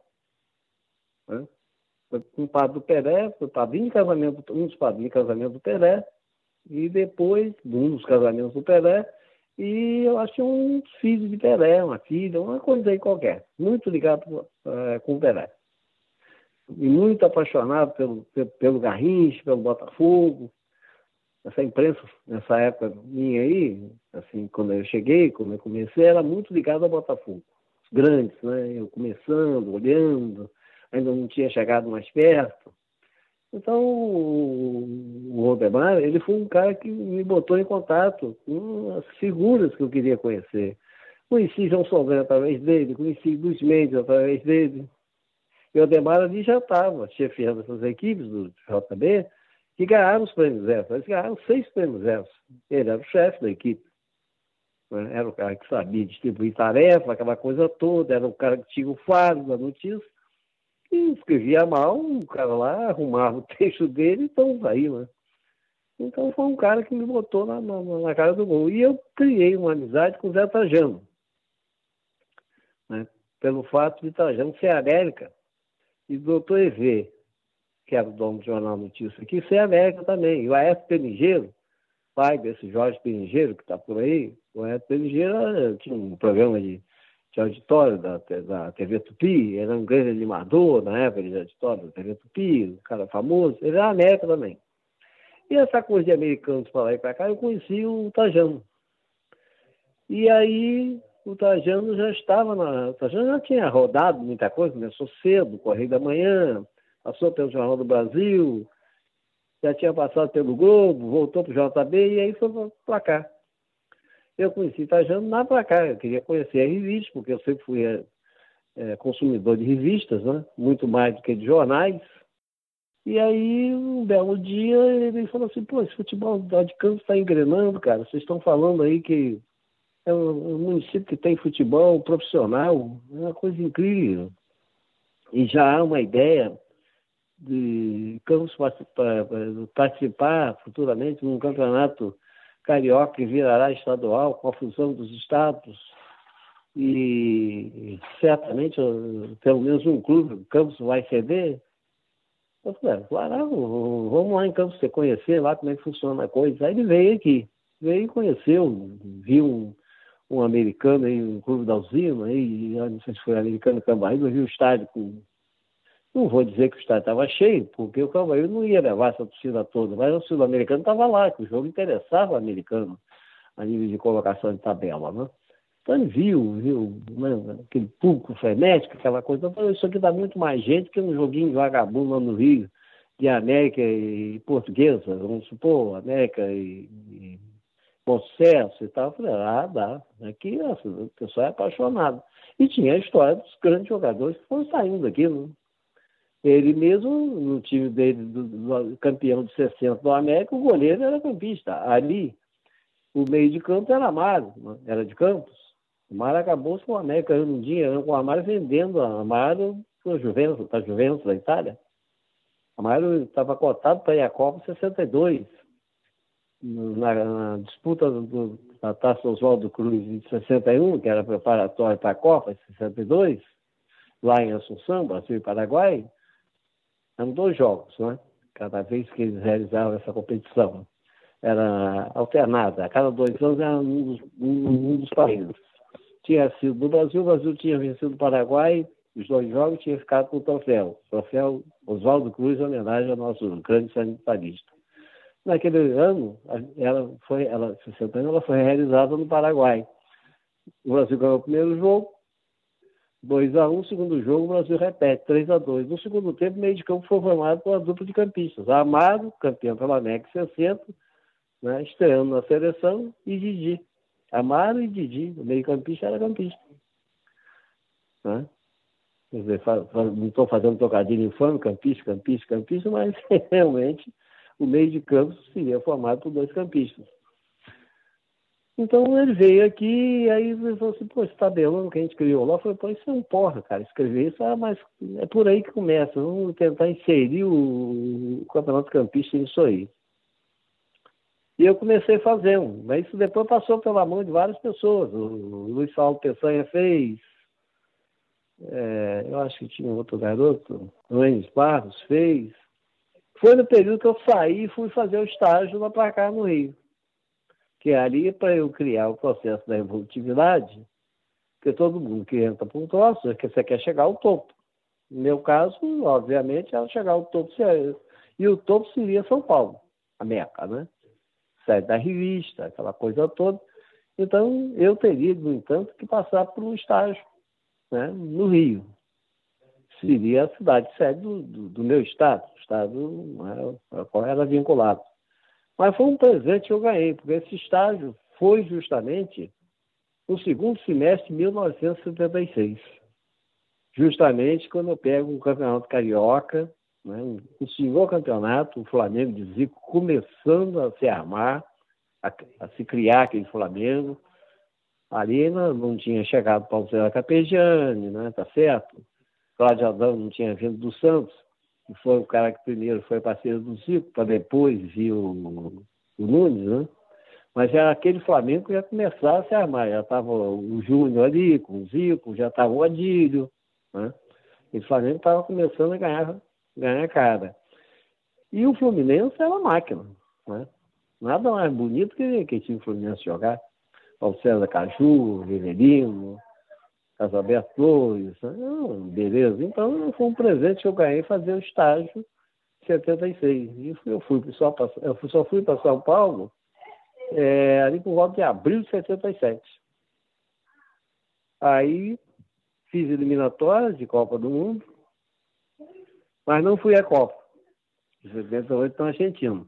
Speaker 4: Né? Compadre do Pelé, padrinho de casamento, um dos padrinhos de casamento do Pelé, e depois, um dos casamentos do Pelé, E eu acho que é um filho de Pelé, uma filha, uma coisa aí qualquer. Muito ligado uh, com o Pelé. E muito apaixonado pelo, pelo, pelo Garrincha, pelo Botafogo. Essa imprensa, nessa época minha aí, assim, quando eu cheguei, quando eu comecei, era muito ligado ao Botafogo. Os grandes, né? Eu começando, olhando, ainda não tinha chegado mais perto. Então, o Rodemar, ele foi um cara que me botou em contato com as figuras que eu queria conhecer. Conheci João Saldanha através dele, conheci Luiz Mendes através dele. E o Ademar ali já estava chefiando essas equipes do JB, que ganharam os prêmios ESA. Eles ganharam seis prêmios ESA. Ele era o chefe da equipe. Era o cara que sabia distribuir tarefa, aquela coisa toda, era o cara que tinha o faro da notícia e escrevia mal, o cara lá arrumava o texto dele e estamos aí, né? Então foi um cara que me botou na, na, na, cara do gol. E eu criei uma amizade com o Zé Trajano. Né? Pelo fato de Trajano ser América e o doutor EV, que era o dono do Jornal Notícia aqui, ser América também. E o Aécio Penigeiro, pai desse Jorge Penigeiro que está por aí, o Aécio Penigeiro tinha um programa de de auditório da, da TV Tupi, era um grande animador na época de auditório da TV Tupi, um cara famoso, ele era América também. E essa coisa de americanos para lá e para cá, eu conheci o Tajano. E aí o Tajano já estava na. O Tajano já tinha rodado muita coisa, começou cedo, Correio da Manhã, passou pelo Jornal do Brasil, já tinha passado pelo Globo, voltou para o JB e aí foi para cá eu conheci Itajano lá para cá. Eu queria conhecer a revista, porque eu sempre fui é, é, consumidor de revistas, né? muito mais do que de jornais. E aí, um belo dia, ele falou assim: pô, esse futebol de Campos está engrenando, cara. Vocês estão falando aí que é um, município que tem futebol profissional, é uma coisa incrível. E já há uma ideia de Campos participar futuramente num campeonato carioca que virará estadual com a fusão dos estados e certamente pelo menos um clube, Campos vai ceder. Eu falei, claro, vamos lá em Campos você conhecer lá como é que funciona a coisa. Aí ele veio aqui, veio e conheceu, viu um, americano aí, um clube da usina, aí, não sei se foi americano Cambaíba, viu o estádio com não vou dizer que o estádio estava cheio, porque o Cavaleiro não ia levar essa torcida toda, mas o sul-americano estava lá, que o jogo interessava o americano a nível de colocação de tabela, né? Então ele viu, viu né, aquele público frenético, aquela coisa. Então, isso aqui dá muito mais gente que um joguinho de vagabundo lá no Rio, de América e Portuguesa, vamos supor, América e, e Bom Sucesso e tal. Eu falei, ah, dá. Aqui assim, o pessoal é apaixonado. E tinha a história dos grandes jogadores que foram saindo aqui, né? Ele mesmo, no time dele, do, do, campeão de 60 do América, o goleiro era campista. Ali, o meio de campo era Amaro, né? era de Campos. O Amaro acabou com o América um dinheiro com o Amaro vendendo a Amaro para a Juventus, para Juventus da Itália. O Amaro estava cotado para ir à Copa 62. Na, na disputa da Taça Oswaldo Cruz de 61, que era preparatória para a Copa de 62, lá em Assunção, Brasil e Paraguai, eram dois jogos, né? Cada vez que eles realizavam essa competição. Era alternada. A cada dois anos era um dos, um, dos países. Tinha sido do Brasil, o Brasil tinha vencido o Paraguai, os dois jogos tinha ficado com o troféu. Troféu Oswaldo Cruz, em homenagem ao nosso grande sanitarista. Naquele ano, ela foi, ela, 60 anos, ela foi realizada no Paraguai. O Brasil ganhou o primeiro jogo, 2x1, um, segundo jogo, o Brasil repete, 3x2. No segundo tempo, o meio de campo foi formado por uma dupla de campistas. Amado, campeão pela MEC 60, né, estreando na seleção, e Didi. Amaro e Didi, o meio campista era campista. Né? Quer dizer, não estou fazendo trocadilho infame, campista, campista, campista, mas [LAUGHS] realmente o meio de campo seria formado por dois campistas. Então ele veio aqui e aí ele falou assim, pô, esse tabelão que a gente criou lá, falei, pô, isso é um porra, cara, escrever isso, ah, mas é por aí que começa, vamos tentar inserir o, o campeonato campista nisso aí. E eu comecei fazendo, mas isso depois passou pela mão de várias pessoas. O Luiz Paulo Peçanha fez, é, eu acho que tinha outro garoto, o Enes Barros fez. Foi no período que eu saí e fui fazer o estágio lá para cá no Rio que é ali para eu criar o processo da evolutividade, porque todo mundo que entra para um troço é que você quer chegar ao topo. No meu caso, obviamente, é chegar ao topo. E o topo seria São Paulo, a Meca, né? Sede da revista, aquela coisa toda. Então, eu teria, no entanto, que passar por um estágio né, no Rio. Seria a cidade sede do, do, do meu estado, o estado né, ao qual era vinculado. Mas foi um presente que eu ganhei, porque esse estágio foi justamente no segundo semestre de 1976. Justamente quando eu pego um campeonato carioca, né, um senhor campeonato, o Flamengo de Zico começando a se armar, a, a se criar aquele Flamengo. Ali não, não tinha chegado Paulo César Capejani, né, tá certo? Cláudio Adão não tinha vindo do Santos que foi o cara que primeiro foi parceiro do Zico, para depois vir o, o Nunes, né? Mas era aquele Flamengo que ia começar a se armar. Já estava o Júnior ali, com o Zico, já estava o Adílio, né? E o Flamengo estava começando a ganhar, ganhar cara. E o Fluminense era máquina, né? Nada mais bonito que que tinha o Fluminense jogar. O César Caju, Riverino, Casalberto Flores. Ah, beleza. Então foi um presente que eu ganhei fazer o estágio em 76. E eu fui só pra, eu só fui para São Paulo é, ali por volta de abril de 77. Aí fiz eliminatórias de Copa do Mundo, mas não fui à Copa. Em 78 na Argentina.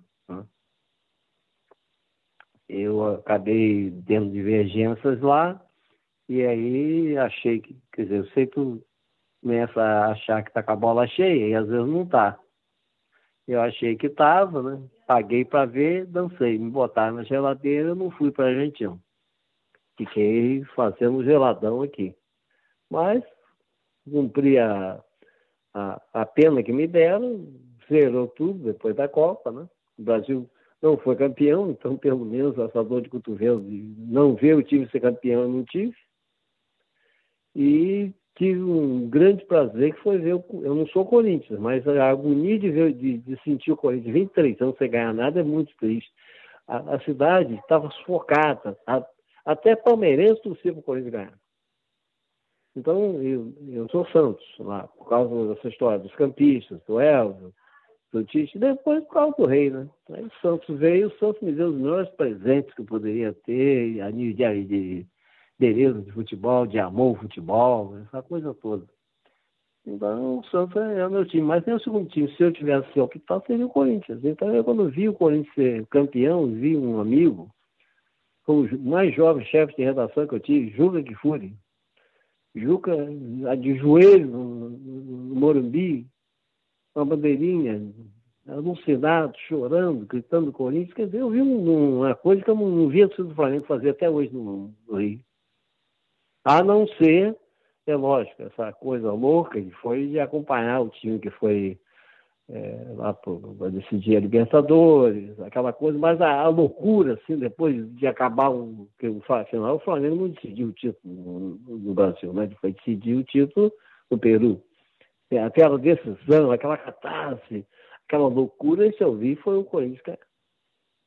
Speaker 4: Eu acabei tendo divergências lá, e aí achei que, quer dizer, eu tu começa a achar que tá com a bola cheia e às vezes não tá. Eu achei que tava, né? Paguei para ver, dancei, me botaram na geladeira, não fui para Argentina. Fiquei fazendo geladão aqui. Mas cumpri a, a, a pena que me deram, zerou tudo depois da Copa, né? O Brasil não foi campeão, então pelo menos essa dor de cotovelo de não ver o time ser campeão eu não tive. E tive um grande prazer que foi ver, o, eu não sou Corinthians, mas a agonia de, ver, de, de sentir o Corinthians 23 anos sem ganhar nada é muito triste. A, a cidade estava sufocada, a, até palmeirense torcia para o Corinthians ganhar. Então, eu, eu sou Santos, lá, por causa dessa história dos campistas, do Elvio, do Tite, depois por causa do rei, né? Aí o Santos veio, o Santos me deu os melhores presentes que eu poderia ter, a nível de, de beleza de futebol, de amor ao futebol, essa coisa toda. Então, o Santos é, o meu time, mas nem o segundo time. Se eu tivesse que optar, seria o Corinthians. Então, eu, quando vi o Corinthians ser campeão, vi um amigo, o mais jovem chefe de redação que eu tive, Juca Kifuri. Juca, de joelho no, no Morumbi, uma bandeirinha, alucinado, chorando, gritando Corinthians. Quer dizer, eu vi uma coisa que eu não via o Flamengo fazer até hoje no, no Rio. A não ser, é lógico, essa coisa louca que foi de acompanhar o time que foi é, lá para decidir a Libertadores, aquela coisa, mas a, a, loucura, assim, depois de acabar o que o final, o Flamengo não decidiu o título no, Brasil, né? Foi decidir o título no Peru. É, aquela decisão, aquela catástrofe, aquela loucura, esse eu vi foi o Corinthians.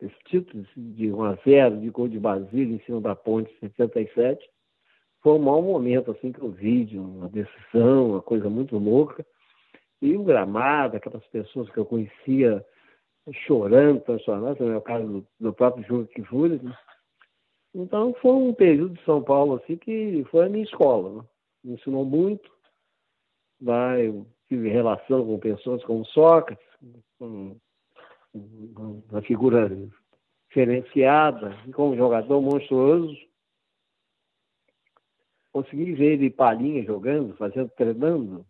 Speaker 4: Esse título de 1 a 0 de gol de Basílio em cima da ponte 77 foi um mau momento, assim, que o vídeo, uma decisão, uma coisa muito louca. E o gramado, aquelas pessoas que eu conhecia chorando, transtornadas, no meu caso do, do próprio Júlio Kivuri. Né? Então foi um período de São Paulo assim que foi a minha escola. Né? Me ensinou muito. Vai, eu tive relação com pessoas como Sócrates, com uma figura diferenciada, como jogador monstruoso consegui ver ele palhinha jogando, fazendo, treinando,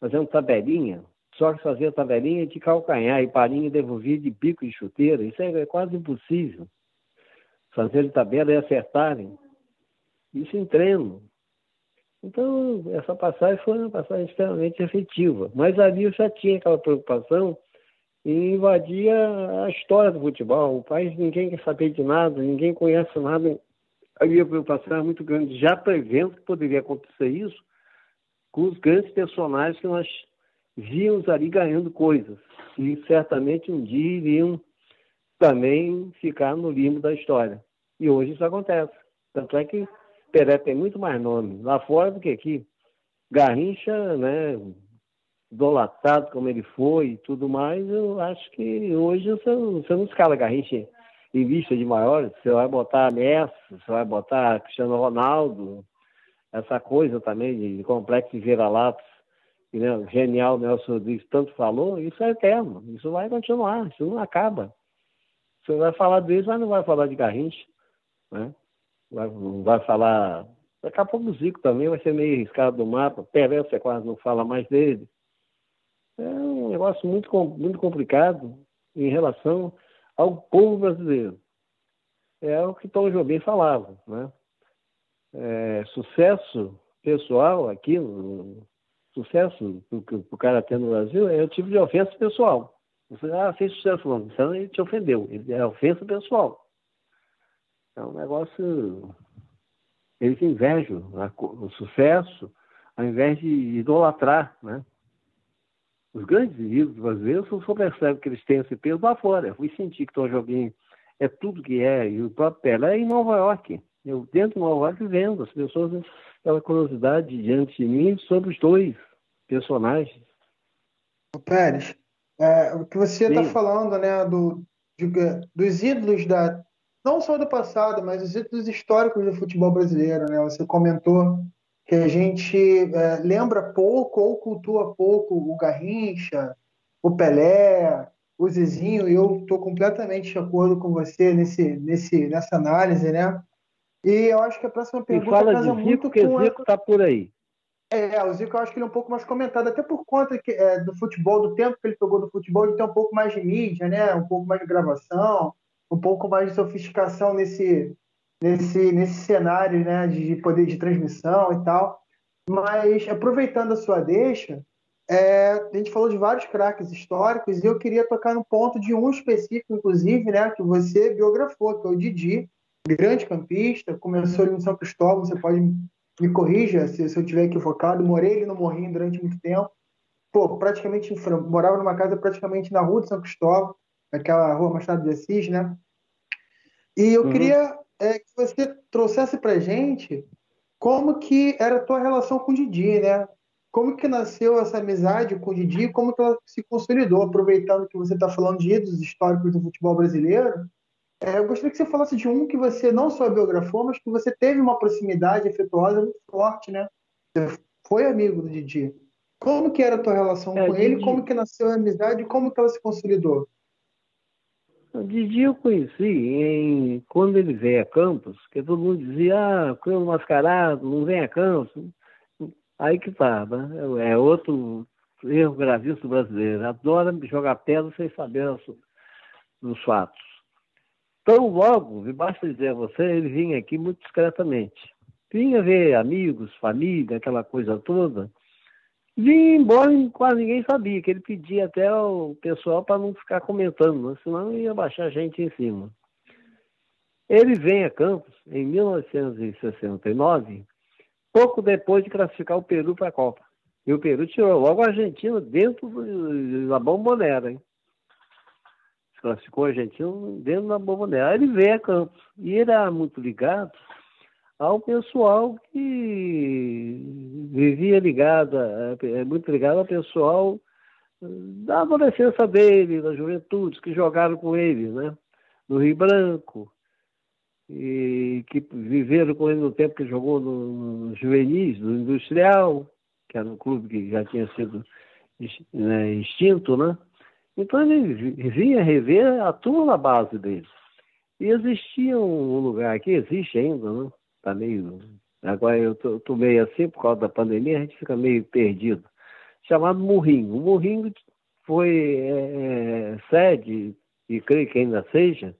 Speaker 4: fazendo tabelinha. Só que fazia tabelinha de calcanhar e palhinha devolvia de bico de chuteira. Isso é, quase impossível. Fazer tabela e acertarem. Isso em treino. Então, essa passagem foi uma passagem extremamente efetiva. Mas ali eu já tinha aquela preocupação em invadir a história do futebol. O país ninguém quer saber de nada, ninguém conhece nada a minha preocupação era muito grande, já prevendo que poderia acontecer isso com os grandes personagens que nós víamos ali ganhando coisas. E certamente um dia iriam também ficar no limbo da história. E hoje isso acontece. Tanto é que Pelé tem muito mais nome lá fora do que aqui. Garrincha, né, idolatrado como ele foi e tudo mais, eu acho que hoje você não escala Garrincha em vista de maiores, você vai botar Messi, você vai botar Cristiano Ronaldo, essa coisa também de complexo de vira-latas, né, genial Nelson Rodrigues tanto falou, isso é eterno, isso vai continuar, isso não acaba. Você vai falar deles, mas não vai falar de Garrincha, né? Vai, vai falar. Daqui a pouco o Zico também vai ser meio riscado do mapa. Pelé, você quase não fala mais dele. É um negócio muito, muito complicado em relação ao povo brasileiro. É o que Tom Jobim falava, né? É, sucesso pessoal aqui, sucesso que o cara tem no Brasil é o tipo de ofensa pessoal. Você ah, fez sucesso. Então ele te ofendeu. É ofensa pessoal. É um negócio. Eles invejam o sucesso ao invés de idolatrar, né? Os grandes ídolos brasileiros só percebem que eles têm esse peso lá fora. Eu fui sentir que Tom Jobim é tudo que é, e o próprio Pelé é em Nova York. Eu dentro de Nova York vendo as pessoas aquela curiosidade diante de mim sobre os dois personagens.
Speaker 3: O Pérez, é, o que você está falando, né, do, de, dos ídolos da não só do passado, mas os ídolos históricos do futebol brasileiro, né? Você comentou que a gente é, lembra pouco ou cultua pouco o Garrincha, o Pelé, o Zizinho, e eu estou completamente de acordo com você nesse, nesse, nessa análise, né? E eu acho que a próxima pergunta
Speaker 4: e fala de Zico, muito que com... Zico está por aí.
Speaker 3: É, o Zico eu acho que ele é um pouco mais comentado, até por conta que, é, do futebol, do tempo que ele pegou do futebol, ele tem um pouco mais de mídia, né? Um pouco mais de gravação, um pouco mais de sofisticação nesse, nesse, nesse cenário né, de poder de transmissão e tal. Mas, aproveitando a sua deixa, é, a gente falou de vários craques históricos e eu queria tocar no ponto de um específico, inclusive, né, que você biografou, que é o Didi, grande campista, começou ali no São Cristóvão, você pode me corrija se, se eu estiver equivocado, morei ali no Morrinho durante muito tempo, pô, praticamente morava numa casa praticamente na rua de São Cristóvão, naquela rua Machado de Assis, né? E eu uhum. queria é, que você trouxesse para gente como que era a tua relação com o Didi, né? Como que nasceu essa amizade com o Didi como que ela se consolidou, aproveitando que você está falando de ídolos históricos do futebol brasileiro. É, eu gostaria que você falasse de um que você não só biografou, mas que você teve uma proximidade afetuosa muito forte, né? Você foi amigo do Didi. Como que era a tua relação é, com Didi... ele? Como que nasceu a amizade? Como que ela se consolidou?
Speaker 4: O Didi eu conheci em, quando ele veio a Campos, que todo mundo dizia, ah, Cleo Mascarado, não vem a Campos. Aí que tá, né? É outro erro gravíssimo brasileiro. Adora jogar pedra sem saber dos fatos. Então, logo, basta dizer a você, ele vinha aqui muito discretamente. Vinha ver amigos, família, aquela coisa toda. Vim embora quase ninguém sabia, que ele pedia até o pessoal para não ficar comentando, né? senão ia baixar a gente em cima. Ele vem a Campos em 1969, pouco depois de classificar o Peru para a Copa. E o Peru tirou logo a Argentina dentro da bombonera, hein? Classificou a Argentina dentro da bombonera. Ele veio a Campos. E ele era muito ligado ao pessoal que vivia ligado, é muito ligado ao pessoal da adolescência dele, da juventude, que jogaram com ele, né? No Rio Branco, e que viveram com ele no tempo que jogou no, no Juvenis, no Industrial, que era um clube que já tinha sido né, extinto, né? Então ele vinha rever a turma na base dele. E existia um lugar que existe ainda, né? Tá meio. Agora eu tô, tô, meio assim, por causa da pandemia, a gente fica meio perdido. Chamado Morrinho. O Morrinho foi é, é, sede, e creio que ainda seja,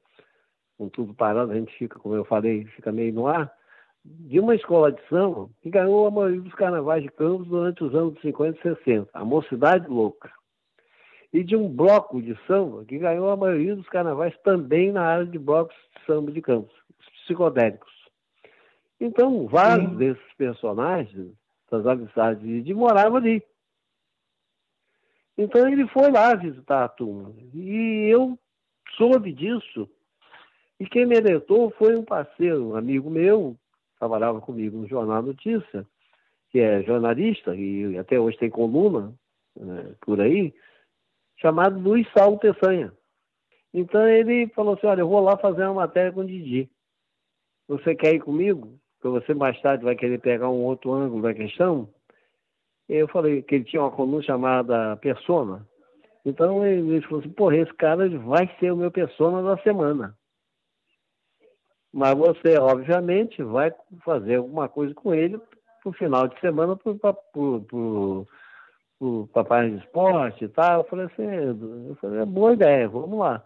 Speaker 4: com tudo parado, a gente fica, como eu falei, fica meio no ar, de uma escola de samba que ganhou a maioria dos carnavais de Campos durante os anos 50 e 60, a Mocidade Louca. E de um bloco de samba que ganhou a maioria dos carnavais também na área de blocos de samba de Campos, os psicodélicos. Então, vários Sim. desses personagens, das amizades de moravam ali. Então ele foi lá visitar a turma. E eu soube disso e quem me alertou foi um parceiro, um amigo meu, trabalhava comigo no Jornal Notícia, que é jornalista e até hoje tem coluna né, por aí, chamado Luiz Saulo Peçanha. Então ele falou assim, olha, eu vou lá fazer uma matéria com o Didi. Você quer ir comigo? Porque você mais tarde vai querer pegar um outro ângulo da questão. Eu falei que ele tinha uma coluna chamada Persona. Então ele falou assim, porra, esse cara vai ser o meu persona da semana. Mas você, obviamente, vai fazer alguma coisa com ele pro final de semana pro, pro papai de esporte e tal. Eu falei assim, eu falei, é boa ideia, vamos lá.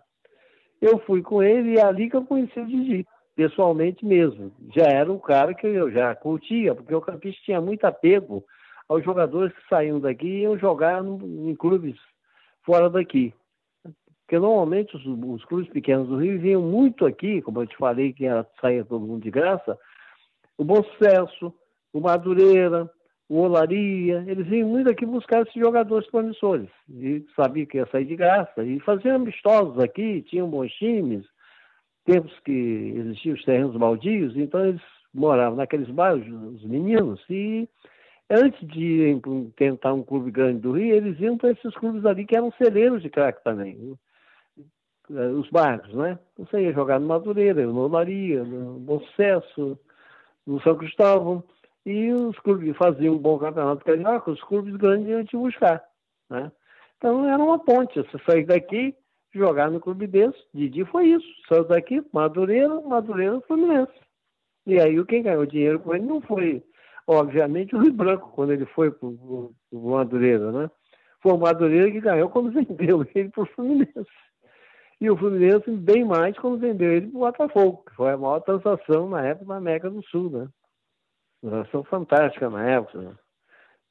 Speaker 4: Eu fui com ele e é ali que eu conheci o Didi, pessoalmente mesmo. Já era um cara que eu já curtia, porque o campista tinha muito apego aos jogadores que saíam daqui e iam jogar em clubes fora daqui. Porque normalmente os, os, clubes pequenos do Rio vinham muito aqui, como eu te falei, que era, saía todo mundo de graça, o Bom Sucesso, o Madureira, o Olaria, eles vinham muito aqui buscar esses jogadores promissores. E sabia que ia sair de graça. E faziam amistosos aqui, tinham bons times, tempos que existiam os terrenos baldios, então eles moravam naqueles bairros, os meninos, e antes de irem tentar um clube grande do Rio, eles iam para esses clubes ali que eram celeiros de craque também. Eh, os bairros, né? Você ia jogar no Madureira, no Olaria, no Bom Sucesso, no São Cristóvão, e os clubes faziam um bom campeonato carioca, os clubes grandes iam te buscar, né? Então era uma ponte, você sair daqui, jogar no clube desse, Didi foi isso, saiu daqui, Madureira, Madureira, Fluminense. E aí quem ganhou dinheiro com ele não foi, obviamente, o Rio Branco, quando ele foi para o Madureira, né? Foi o Madureira que ganhou quando [LAUGHS] vendeu ele para o Fluminense. E o Fluminense bem mais quando vendeu ele para o Botafogo, que foi a maior transação na época da América do Sul, né? Transação fantástica na época, né?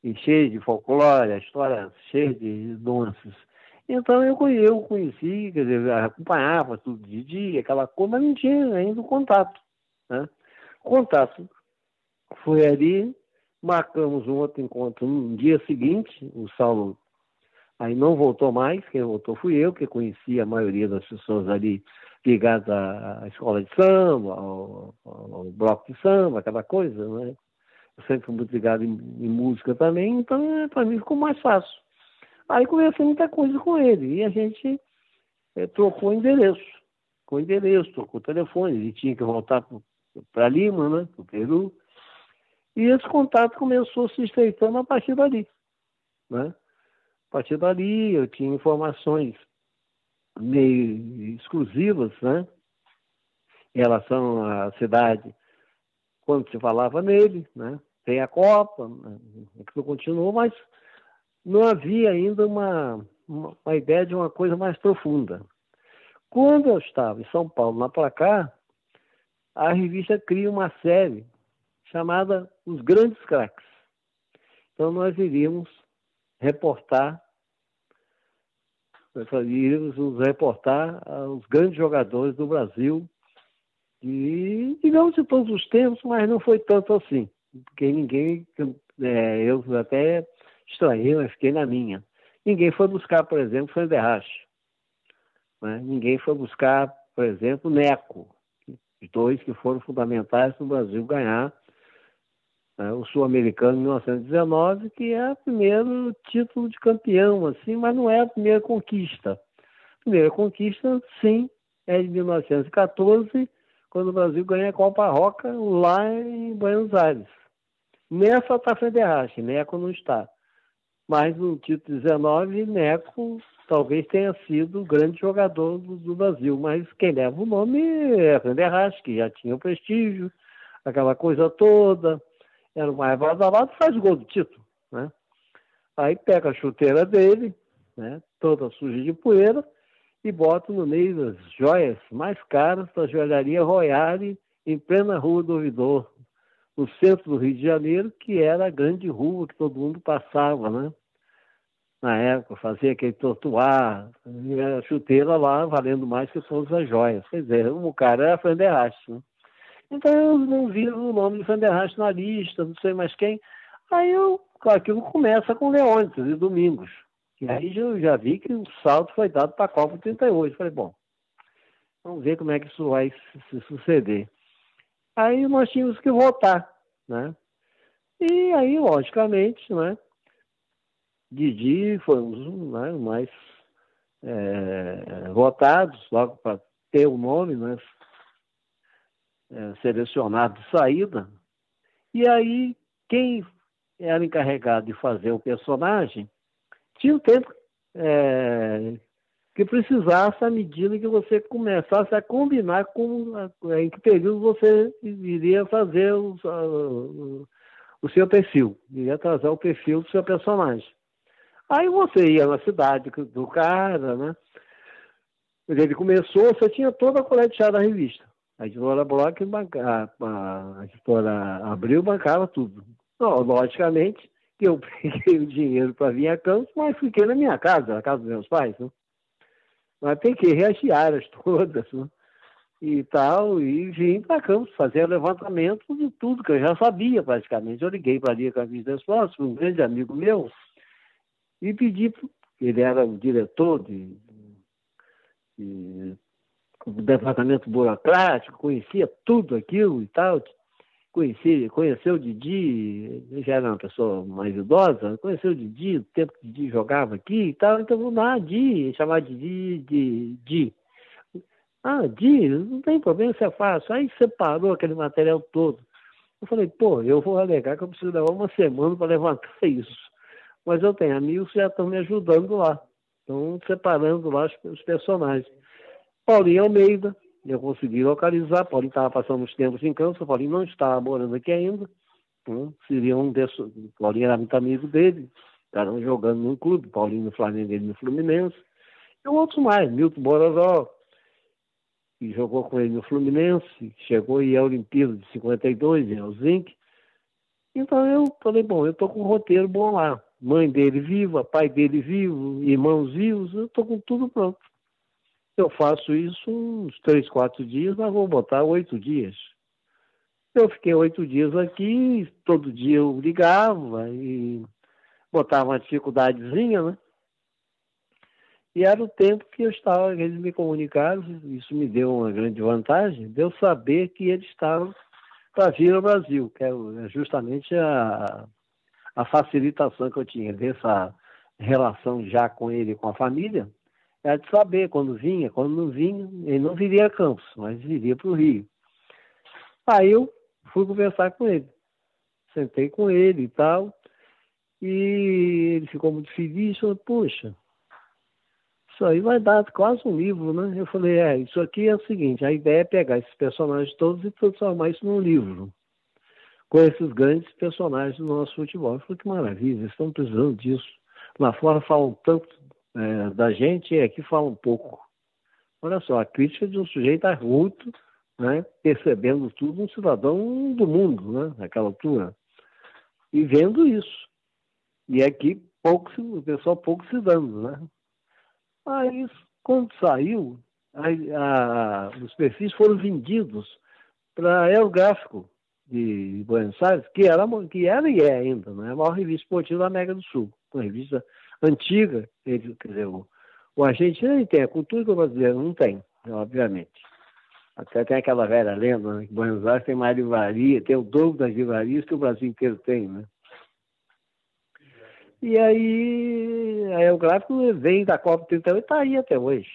Speaker 4: e cheia de folclore, a história cheia de nuances. Então eu, eu conheci, quer dizer, acompanhava tudo de dia, aquela coisa, mas não tinha ainda o contato. Né? O contato foi ali, marcamos um outro encontro no dia seguinte, o Saulo Aí não voltou mais, quem voltou fui eu, que conheci a maioria das pessoas ali ligadas à, escola de samba, ao, ao, bloco de samba, aquela coisa, né? Eu sempre fui muito ligado em, em música também, então é, para mim ficou mais fácil. Aí conheci muita coisa com ele e a gente é, trocou endereço, com endereço, trocou telefone, ele tinha que voltar para Lima, né, para o Peru, e esse contato começou se estreitando a partir dali, né? A partir dali eu tinha informações meio exclusivas, né? Em relação à cidade, quando se falava nele, né? Tem a Copa, né? aquilo continuou, mas não havia ainda uma, uma, ideia de uma coisa mais profunda. Quando eu estava em São Paulo, na Placar, a revista cria uma série chamada Os Grandes Craques. Então nós iríamos reportar, iríamos nos reportar os grandes jogadores do Brasil, e, e não de todos os tempos, mas não foi tanto assim, porque ninguém, é, eu até estranhei, mas fiquei na minha. Ninguém foi buscar, por exemplo, Fanderrache. Né? Ninguém foi buscar, por exemplo, Neco, dois que foram fundamentais para o Brasil ganhar né, o Sul-Americano em 1919, que é o primeiro título de campeão, assim, mas não é a primeira conquista. A primeira conquista, sim, é de 1914, quando o Brasil ganha a Copa Roca lá em Buenos Aires. Nessa está Federrache, Neco não está. Mas no título 19, Neco talvez tenha sido o grande jogador do, do Brasil, mas quem leva o nome é Federrache, que já tinha o prestígio, aquela coisa toda era o mais badalado, faz gol do título, né? Aí pega a chuteira dele, né, toda suja de poeira, e bota no meio das joias mais caras da joalharia Royale, em plena Rua do Ouvidor, no centro do Rio de Janeiro, que era a grande rua que todo mundo passava, né? Na época, fazia aquele tortuar, a chuteira lá valendo mais que todas as joias. Quer dizer, o cara era Fernderrache, né? Então eu não vi o nome de Vanderrast na lista, não sei mais quem. Aí eu, aquilo começa com Leônidas e Domingos. E aí eu já vi que o salto foi dado para a Copa 38. Falei, bom, Vamos ver como é que isso vai se suceder. Aí nós tínhamos que votar, né? E aí, logicamente, né? Didi foi um dos né, mais é, votados, logo para ter o nome, né? É, selecionado de saída. E aí, quem era encarregado de fazer o personagem tinha o tempo é, que precisasse à medida que você começasse a combinar com em que período você iria fazer o, o, o seu perfil, iria trazer o perfil do seu personagem. Aí você ia na cidade do cara, né? Ele começou, você tinha toda a coleteada da revista. A editora Block, a, a, editora Abril bancava tudo. Não, logicamente eu [LAUGHS] peguei o dinheiro para vir a Campos, mas fiquei na minha casa, na casa dos meus pais. Né? Mas peguei as diárias [LAUGHS] todas né? e tal, e vim para Campos fazer levantamento de tudo que eu já sabia praticamente. Eu liguei para a das Flores, um grande amigo meu, e pedi, ele era o diretor de, de, do departamento burocrático, conhecia tudo aquilo e tal, conheci, conheceu o Didi, já era uma pessoa mais idosa, conheceu o Didi, o tempo que o Didi jogava aqui e tal, então vamos lá, Di, chamar de Di, de Di. Ah, Di, não tem problema, isso é fácil. Aí separou aquele material todo. Eu falei, pô, eu vou alegar que eu preciso levar uma semana para levantar [LAUGHS] isso. Mas eu tenho amigos que já estão me ajudando lá. Estão separando lá os, personagens. Paulinho Almeida, eu consegui localizar. Paulinho estava passando uns tempos em Campos, Paulinho não estava morando aqui ainda. Então, seria um desses. Paulinho era muito amigo dele, estavam jogando no clube, Paulinho no Flamengo ele no Fluminense. E outros mais, Milton Bororó, que jogou com ele no Fluminense, chegou e é Olimpíada de 52 em Helsinki. Então eu falei, bom, eu estou com um roteiro bom lá. Mãe dele viva, pai dele vivo, irmãos vivos, eu estou com tudo pronto. Eu faço isso uns três, quatro dias, mas vou botar oito dias. Eu fiquei oito dias aqui, todo dia eu ligava e botava uma dificuldadezinha, né? E era o tempo que eu estava, eles me comunicaram, isso me deu uma grande vantagem, de eu saber que eles estavam para vir ao Brasil, que é justamente a, a facilitação que eu tinha dessa relação já com ele e com a família, era de saber quando vinha, quando não vinha, ele não viria a Campos, mas viria para o Rio. Aí eu fui conversar com ele. Sentei com ele e tal, e ele ficou muito feliz, falou, poxa, isso aí vai dar quase um livro, né? Eu falei, é, isso aqui é o seguinte, a ideia é pegar esses personagens todos e transformar isso num livro, com esses grandes personagens do nosso futebol. Eu falei, que maravilha, estão precisando disso. Lá fora falam tanto é, da gente e aqui falam pouco. Olha só, a crítica de um sujeito adulto, né, percebendo tudo, um cidadão do mundo, né, naquela altura, e vendo isso. E aqui pouco se, o pessoal pouco se dando, né? Aí, quando saiu, a, a, os perfis foram vendidos para Aerográfico de Buenos Aires, que era, que era e é ainda, né, a maior revista esportiva da América do Sul, uma revista antiga, ele, quer dizer, o, o argentino tem, a cultura que o brasileiro não tem, obviamente. Até tem aquela velha lenda, né, que Buenos Aires tem mais livraria, tem o dobro das livrarias que o Brasil inteiro tem, né? E aí, aí o gráfico vem da Copa 38 e está aí até hoje.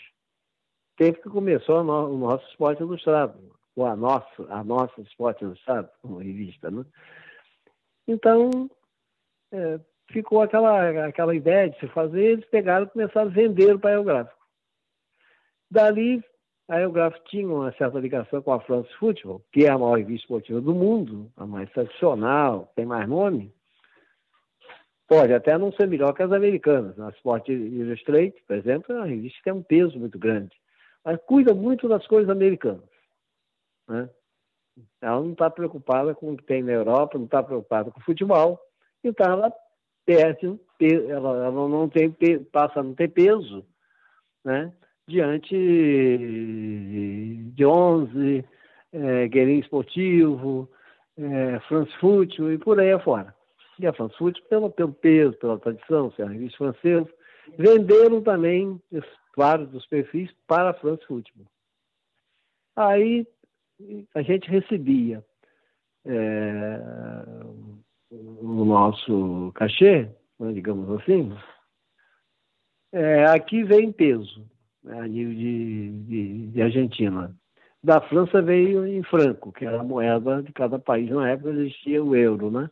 Speaker 4: Tempo que começou o nosso esporte ilustrado, ou a nossa, a nossa esporte ilustrado, como revista, né? Então, é, ficou aquela, aquela ideia de se fazer, eles pegaram e começaram a vender o aerográfico. Dali, a aerográfico tinha uma certa ligação com a France Football, que é a maior revista esportiva do mundo, a mais tradicional, tem mais nome. Pode até não ser melhor que as americanas. A Sport Illustrated, por exemplo, é uma revista que tem um peso muito grande, mas cuida muito das coisas americanas. Né? Ela não está preocupada com o que tem na Europa, não está preocupada com o futebol, então ela perde, ela, ela não tem, passa a não ter peso né? diante de 11, é, Guerin Esportivo, é, France Football e por aí afora. E a France Football, pelo, pelo peso, pela tradição, ser a revista francesa, venderam também vários dos perfis para a France Football. Aí a gente recebia é, o nosso cachê, né, digamos assim, é, aqui vem em peso, né, a nível de, de, de, Argentina. Da França veio em franco, que era a moeda de cada país. Na época existia o euro, né?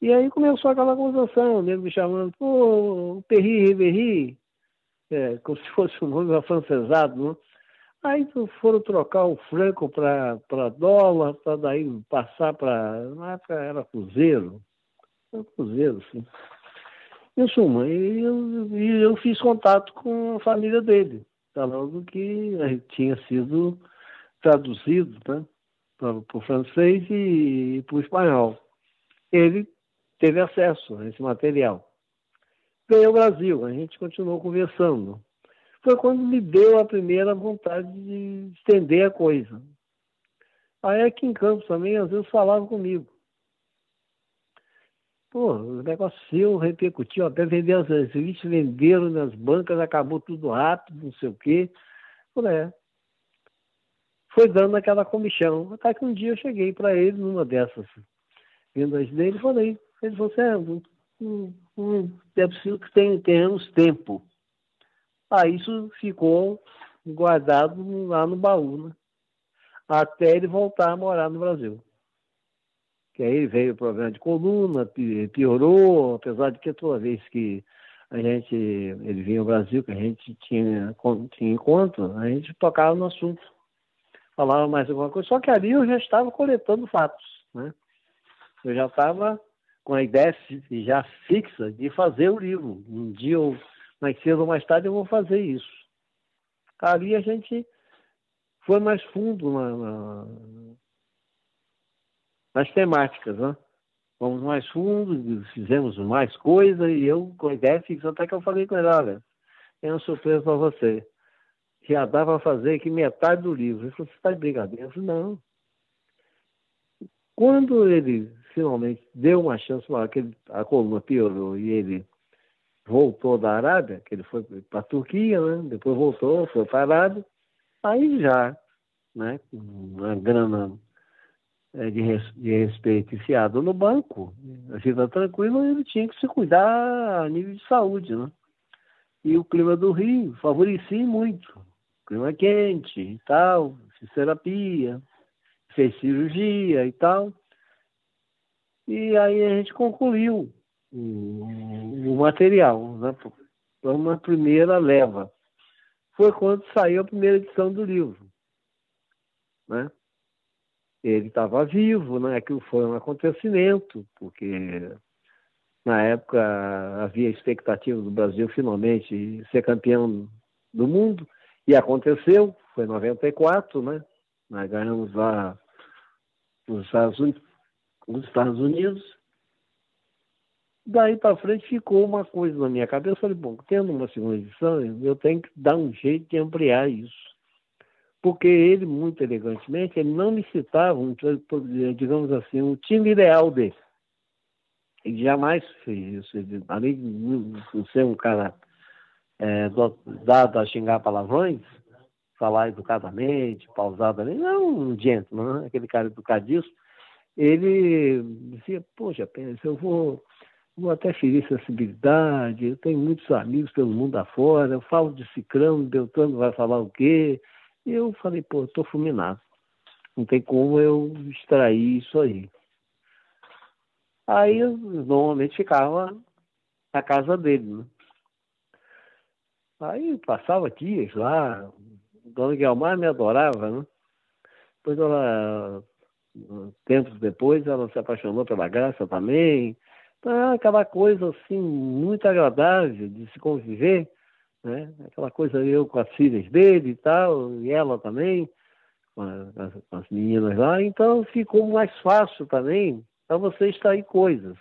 Speaker 4: E aí começou aquela conversação, nego me chamando, pô, Perri Ribéry, é, como se fosse um nome afrancesado, né? Aí foram trocar o franco para dólar, para daí passar para. Na época era cruzeiro. Era cruzeiro, sim. Em suma, e eu, eu fiz contato com a família dele, falando que tinha sido traduzido né, para o francês e para o espanhol. Ele teve acesso a esse material. Veio ao Brasil, a gente continuou conversando foi quando me deu a primeira vontade de estender a coisa. Aí aqui em Campos também, às vezes falavam comigo. Pô, o negócio seu repercutiu, até vender as revistas, venderam nas bancas, acabou tudo rápido, não sei o quê. Falei, é. Foi dando aquela comissão. Até que um dia eu cheguei para ele numa dessas vendas dele e falei, ele falou assim, é, é preciso que tenhamos tempo. Aí isso ficou guardado lá no baú, né? Até ele voltar a morar no Brasil. Que aí veio o problema de coluna, piorou, apesar de que toda vez que a gente, ele vinha ao Brasil, que a gente tinha, tinha encontro, a gente tocava no assunto. Falava mais alguma coisa. Só que ali eu já estava coletando fatos, né? Eu já estava com a ideia já fixa de fazer o livro. Um dia eu mais cedo ou mais tarde eu vou fazer isso. Ali a gente foi mais fundo na, na, nas temáticas, né? Fomos mais fundo, fizemos mais coisa e eu, com a ideia fixa, até que eu falei com ele, olha, tem uma surpresa para você. Já dá para fazer aqui metade do livro. Ele falou, você está de brincadeira? Eu falei, não. Quando ele finalmente deu uma chance que a coluna piorou e ele voltou da Arábia, que ele foi para a Turquia, né? depois voltou, foi para a Arábia, aí já, né, com uma grana é, de, res, de respeito enfiado no banco, a vida tranquila, ele tinha que se cuidar a nível de saúde, né? E o clima do Rio favorecia muito. Clima quente e tal, fiz terapia, fez cirurgia e tal. E aí a gente concluiu o, o material, né? Foi uma primeira leva. Foi quando saiu a primeira edição do livro, né? Ele estava vivo, né? Aquilo foi um acontecimento, porque na época havia expectativa do Brasil finalmente ser campeão do mundo e aconteceu, foi em 94, né? Nós ganhamos lá nos Estados Unidos Daí para frente ficou uma coisa na minha cabeça. Falei, bom, tendo uma segunda edição, eu tenho que dar um jeito de ampliar isso. Porque ele, muito elegantemente, ele não me citava, um, digamos assim, um time ideal dele. Ele jamais fez isso. Ele, além de ser um cara é, dado a xingar palavrões, falar educadamente, pausadamente, não um gentleman, né? aquele cara educadíssimo, ele dizia, poxa, pensa, eu vou vou até ferir sensibilidade, eu tenho muitos amigos pelo mundo afora, eu falo de Cicrano, Beltrano vai falar o quê? E eu falei, pô, estou fulminado. Não tem como eu extrair isso aí. Aí eu normalmente ficava na casa dele, né? Aí eu passava dias lá, Dona Guilmar me adorava, né? Depois ela, tempos depois, ela se apaixonou pela Graça também, então, é aquela coisa assim muito agradável de se conviver, né? Aquela coisa eu com as filhas dele e tal, e ela também, com as, com as meninas lá. Então ficou mais fácil também para você extrair coisas,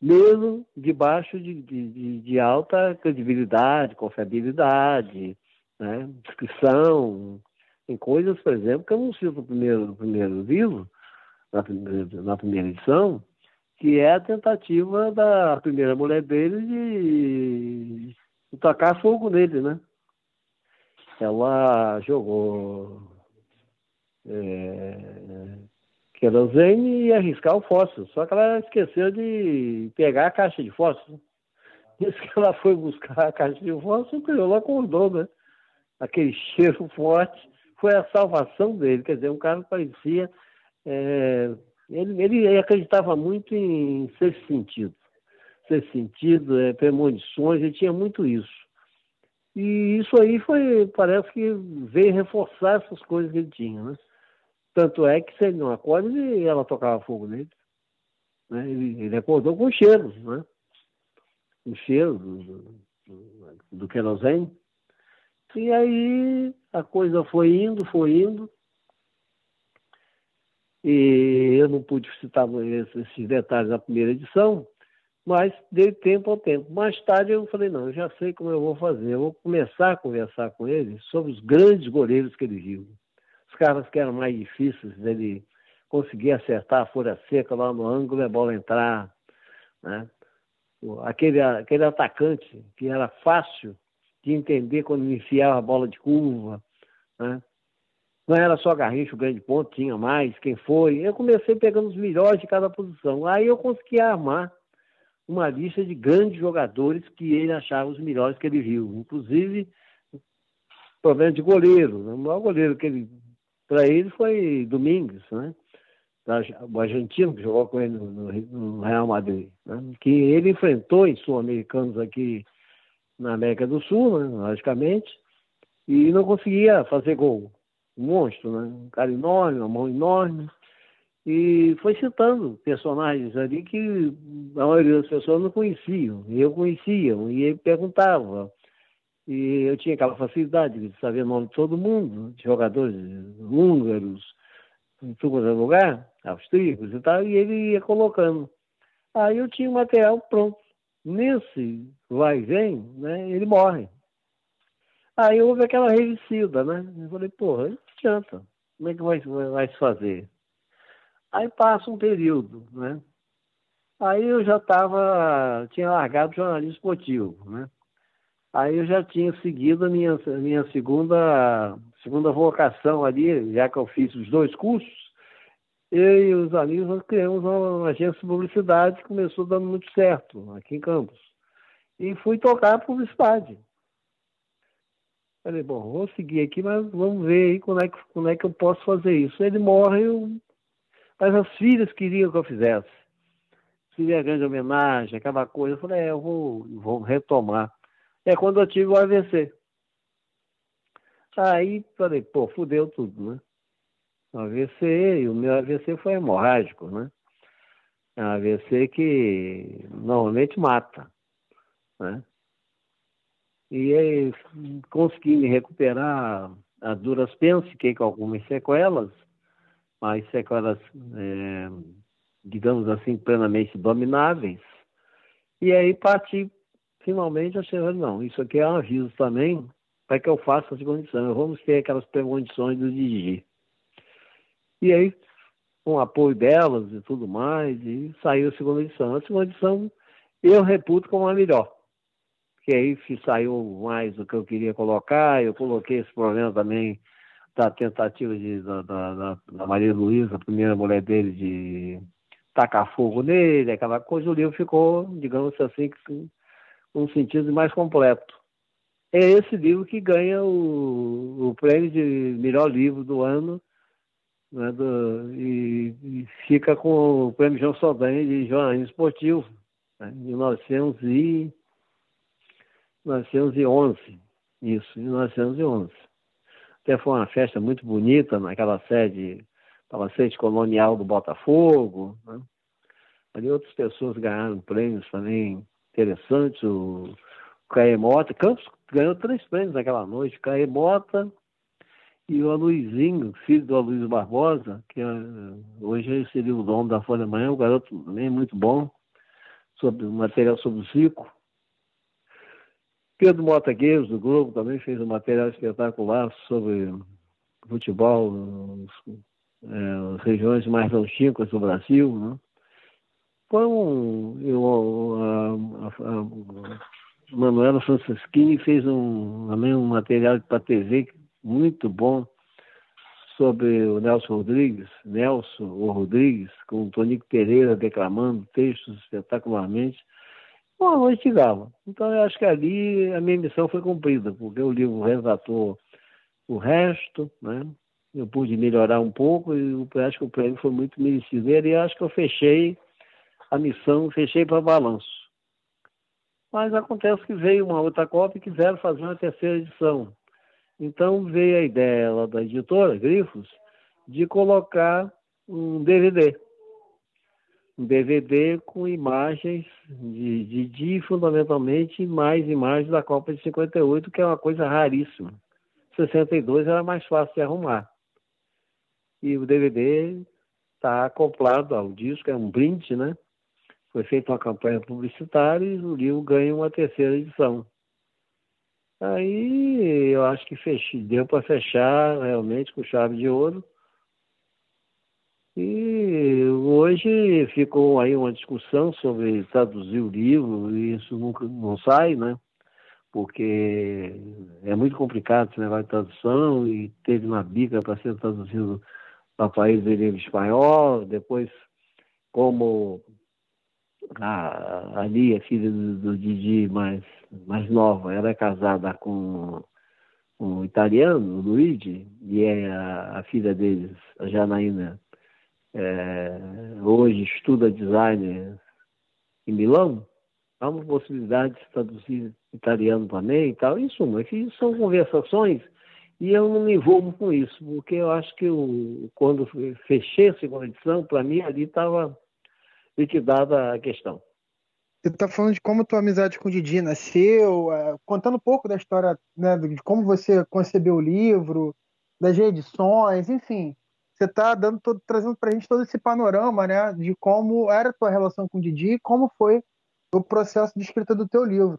Speaker 4: mesmo debaixo de, de, de alta credibilidade, confiabilidade, né? descrição. Tem coisas, por exemplo, que eu não cito no primeiro, no primeiro livro, na, na primeira edição, que é a tentativa da primeira mulher dele de, de tacar fogo nele, né? Ela jogou é, querosene e arriscar o fósforo. Só que ela esqueceu de pegar a caixa de fósforo. Isso que ela foi buscar a caixa de fósforo, o crioulo acordou, né? Aquele [LAUGHS] cheiro forte foi a salvação dele. Quer dizer, um cara parecia. É, ele, ele acreditava muito em ser sentido. Ser sentido, é, premonições, ele tinha muito isso. E isso aí foi, parece que veio reforçar essas coisas que ele tinha, né? Tanto é que se ele não acorda, ele, ela tocava fogo nele. Né? Ele, ele, acordou com cheiro, né? O cheiro do, do, do querosene. E aí a coisa foi indo, foi indo. E eu não pude citar esses detalhes na primeira edição, mas dei tempo ao tempo. Mais tarde eu falei, não, eu já sei como eu vou fazer. Eu vou começar a conversar com ele sobre os grandes goleiros que ele viu. Os caras que eram mais difíceis dele conseguir acertar a folha seca lá no ângulo e a bola entrar. Né? Aquele, aquele atacante que era fácil de entender quando enfiava a bola de curva. Né? Não era só Garrincha o grande ponto, tinha mais, quem foi. Eu comecei pegando os melhores de cada posição. Aí eu consegui armar uma lista de grandes jogadores que ele achava os melhores que ele viu. Inclusive, problema de goleiro. Né? O maior goleiro que ele, para ele foi Domingues, né? o argentino que jogou com ele no, no Real Madrid, né? que ele enfrentou em sul-americanos aqui na América do Sul, né, logicamente, e não conseguia fazer gol. Monstro, né? Um cara enorme, uma mão enorme. E foi citando personagens ali que a maioria das pessoas não conheciam. E eu conhecia, e ele perguntava. E eu tinha aquela facilidade de saber o nome de todo mundo, de jogadores húngaros, em todo lugar, austríacos e tal, e ele ia colocando. Aí eu tinha o material pronto nesse vai e vem, né, ele morre. Aí houve aquela revicida, né? Eu falei, porra, adianta. Como é que vai, vai, se fazer? Aí passa um período, né? Aí eu já estava, tinha largado o jornalismo esportivo, né? Aí eu já tinha seguido a minha, minha segunda, segunda vocação ali, já que eu fiz os dois cursos, eu e os amigos nós criamos uma agência de publicidade que começou dando muito certo aqui em Campos. E fui tocar publicidade. Falei, bom, vou seguir aqui, mas vamos ver aí como é que, como é que eu posso fazer isso. Ele morre, eu... mas as filhas queriam que eu fizesse. Seria grande homenagem, aquela coisa. Eu falei, é, eu vou, vou retomar. É quando eu tive o AVC. Aí falei, pô, fudeu tudo, né? um AVC, e o meu AVC foi hemorrágico, né? É um AVC que normalmente mata, né? E aí consegui me recuperar a duras penas, fiquei com algumas sequelas, mas sequelas, é, digamos assim, plenamente domináveis. E aí parti finalmente a não, isso aqui é um aviso também para que eu faça as condições. Vamos ter aquelas premonições do Didi. E aí, com o apoio delas e tudo mais, e saiu a segunda edição. A segunda edição eu reputo como a melhor. Que aí saiu mais do que eu queria colocar, eu coloquei esse problema também da tentativa de, da, da, da Maria Luísa, a primeira mulher dele, de tacar fogo nele, aquela coisa, o livro ficou, digamos assim, com um sentido mais completo. É esse livro que ganha o, o prêmio de melhor livro do ano né, do, e, e, fica com o prêmio João Saldanha de jornalismo esportivo, né, em 1900 1911. Isso, em 1911. Até foi uma festa muito bonita naquela sede, palacete colonial do Botafogo. Né? Ali outras pessoas ganharam prêmios também interessantes. O Caemota, Campos ganhou três prêmios naquela noite. Caemota, e o Luizinho, filho do Aloysio Barbosa, que é, hoje seria o dono da Folha Manhã, um garoto também muito bom, sobre material sobre o Zico. Pedro Mota Gueiros, do Globo, também fez um material espetacular sobre futebol, é, as regiões mais longínquas do Brasil. Né? Foi um. Eu, a, a, a Manuela Franceschini fez um, também um material para TV muito bom sobre o Nelson Rodrigues, Nelson Rodrigues, com o Tonico Pereira declamando textos espetacularmente, uma noite gala. Então eu acho que ali a minha missão foi cumprida, porque o livro retratou o resto, né? Eu pude melhorar um pouco e eu acho que o prêmio foi muito merecido. E acho que eu fechei a missão, fechei para balanço. Mas acontece que veio uma outra cópia e quiseram fazer uma terceira edição. Então veio a ideia lá da editora, Grifos, de colocar um DVD. Um DVD com imagens de Didi, fundamentalmente mais imagens da Copa de 58, que é uma coisa raríssima. 62 era mais fácil de arrumar. E o DVD está acoplado ao disco, é um brinde, né? Foi feita uma campanha publicitária e o livro ganha uma terceira edição. Aí eu acho que fechei, deu para fechar realmente com chave de ouro. E hoje ficou aí uma discussão sobre traduzir o livro, e isso nunca não sai, né? Porque é muito complicado esse negócio de tradução, e teve uma bica para ser traduzido para país de língua espanhol, depois como a, a Lia, filha do, do, Didi mais, mais nova, ela é casada com um italiano, o Luigi, e é a, a filha deles, a Janaína, é, hoje estuda design em Milão, há uma possibilidade de traduzir italiano também e tal. Em suma, são conversações e eu não me envolvo com isso, porque eu acho que eu, quando fechei a segunda edição, para mim ali estava liquidada a questão.
Speaker 3: Você está falando de como tua amizade com o Didi nasceu, é, contando um pouco da história, né, de como você concebeu o livro, das reedições, enfim. Você está dando todo, trazendo para a gente todo esse panorama, né, de como era a tua relação com o Didi e como foi o processo de escrita do teu livro.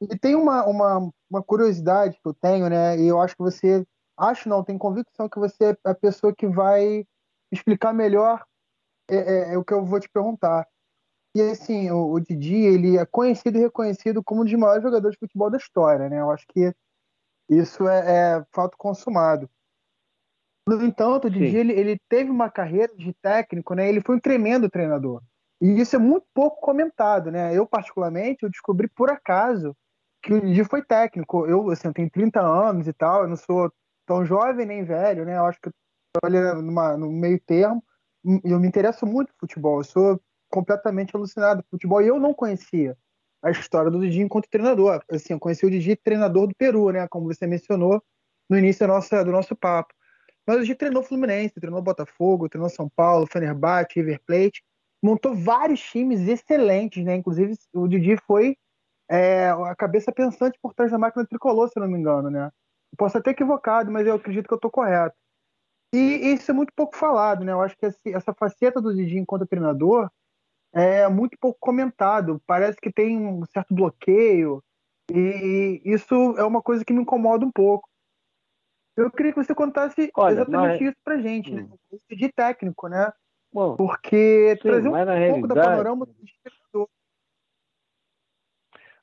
Speaker 3: E tem uma, uma, uma curiosidade que eu tenho, né, e eu acho que você, acho não, tenho convicção que você é a pessoa que vai explicar melhor é, é, é, o que eu vou te perguntar. E assim, o, o, Didi, ele é conhecido e reconhecido como um dos maiores jogadores de futebol da história, né? Eu acho que isso é, é fato consumado. No entanto, o Didi, ele, ele, teve uma carreira de técnico, né? Ele foi um tremendo treinador. E isso é muito pouco comentado, né? Eu, particularmente, eu descobri por acaso que o Didi foi técnico. Eu, assim, eu tenho 30 anos e tal, eu não sou tão jovem nem velho, né? Eu acho que eu tô ali numa, no meio termo eu me interesso muito por futebol, eu sou completamente alucinado por futebol e eu não conhecia a história do Didi enquanto treinador. Assim, eu conheci o Didi treinador do Peru, né, como você mencionou no início do nosso, do nosso papo. Mas o Didi treinou Fluminense, treinou Botafogo, treinou São Paulo, Fenerbahçe, River Plate, montou vários times excelentes, né? Inclusive o Didi foi é, a cabeça pensante por trás da máquina tricolor, se não me engano, né? Posso até equivocado, mas eu acredito que eu estou correto. E isso é muito pouco falado, né? Eu acho que essa faceta do Didi enquanto treinador é muito pouco comentado. Parece que tem um certo bloqueio, e isso é uma coisa que me incomoda um pouco. Eu queria que você contasse Olha, exatamente mas... isso pra gente, né? hum. né? Didi técnico, né? Bom, Porque sim, trazer um pouco realidade... da panorama do treinador.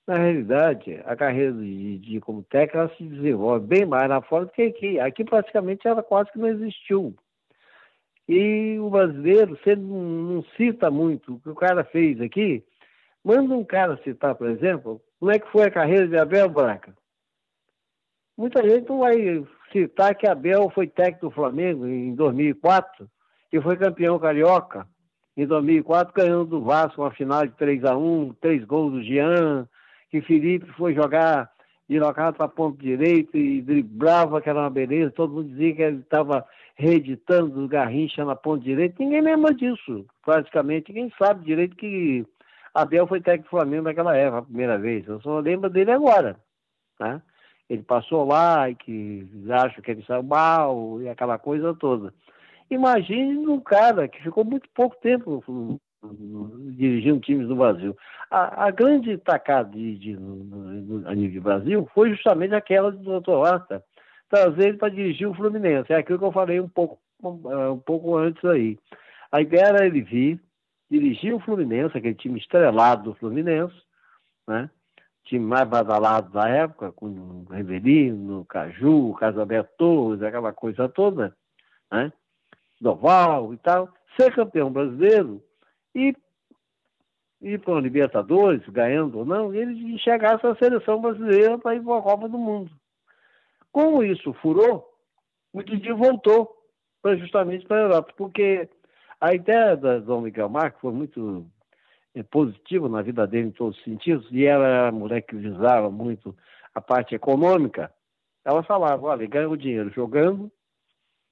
Speaker 4: Na realidade, a carreira de, de como técnico ela se desenvolve bem mais lá fora do que aqui. Aqui praticamente ela quase que não existiu. E o brasileiro, você não, não cita muito o que o cara fez aqui, manda um cara citar, por exemplo, como é que foi a carreira de Abel Braga. Muita gente não vai citar que Abel foi técnico do Flamengo em 2004 e foi campeão carioca em 2004, ganhando do Vasco uma final de 3 a 1 três gols do Jean, que Felipe foi jogar deslocado para ponto direito e driblava, que era uma beleza, todo mundo dizia que ele estava reeditando o Garrincha na ponta direita. Ninguém lembra disso, praticamente. Ninguém sabe direito que Abel foi técnico do Flamengo naquela época, a primeira vez. Eu só lembro dele agora. Né? Ele passou lá e que acho que ele saiu mal e aquela coisa toda. Imagine um cara que ficou muito pouco tempo dirigindo times do Brasil. A, a grande tacada de, de, no, a nível de Brasil foi justamente aquela do Dr. Horta, trazer ele para dirigir o Fluminense. É aquilo que eu falei um pouco, um pouco antes aí. A ideia era ele vir, dirigir o Fluminense, aquele time estrelado do Fluminense, né? Time mais badalado da época, com o Reverino, Caju, Casaberto Torres, aquela coisa toda, né? Doval e tal, ser campeão brasileiro e ir para o Libertadores, ganhando ou não, ele chegasse à seleção brasileira para ir para a Copa do Mundo. Como isso furou, o Didi voltou pra, justamente para a Europa, porque a ideia da Miguel Marques foi muito é, positiva na vida dele em todos os sentidos, e ela era a mulher que visava muito a parte econômica. Ela falava, olha, ganha o dinheiro jogando,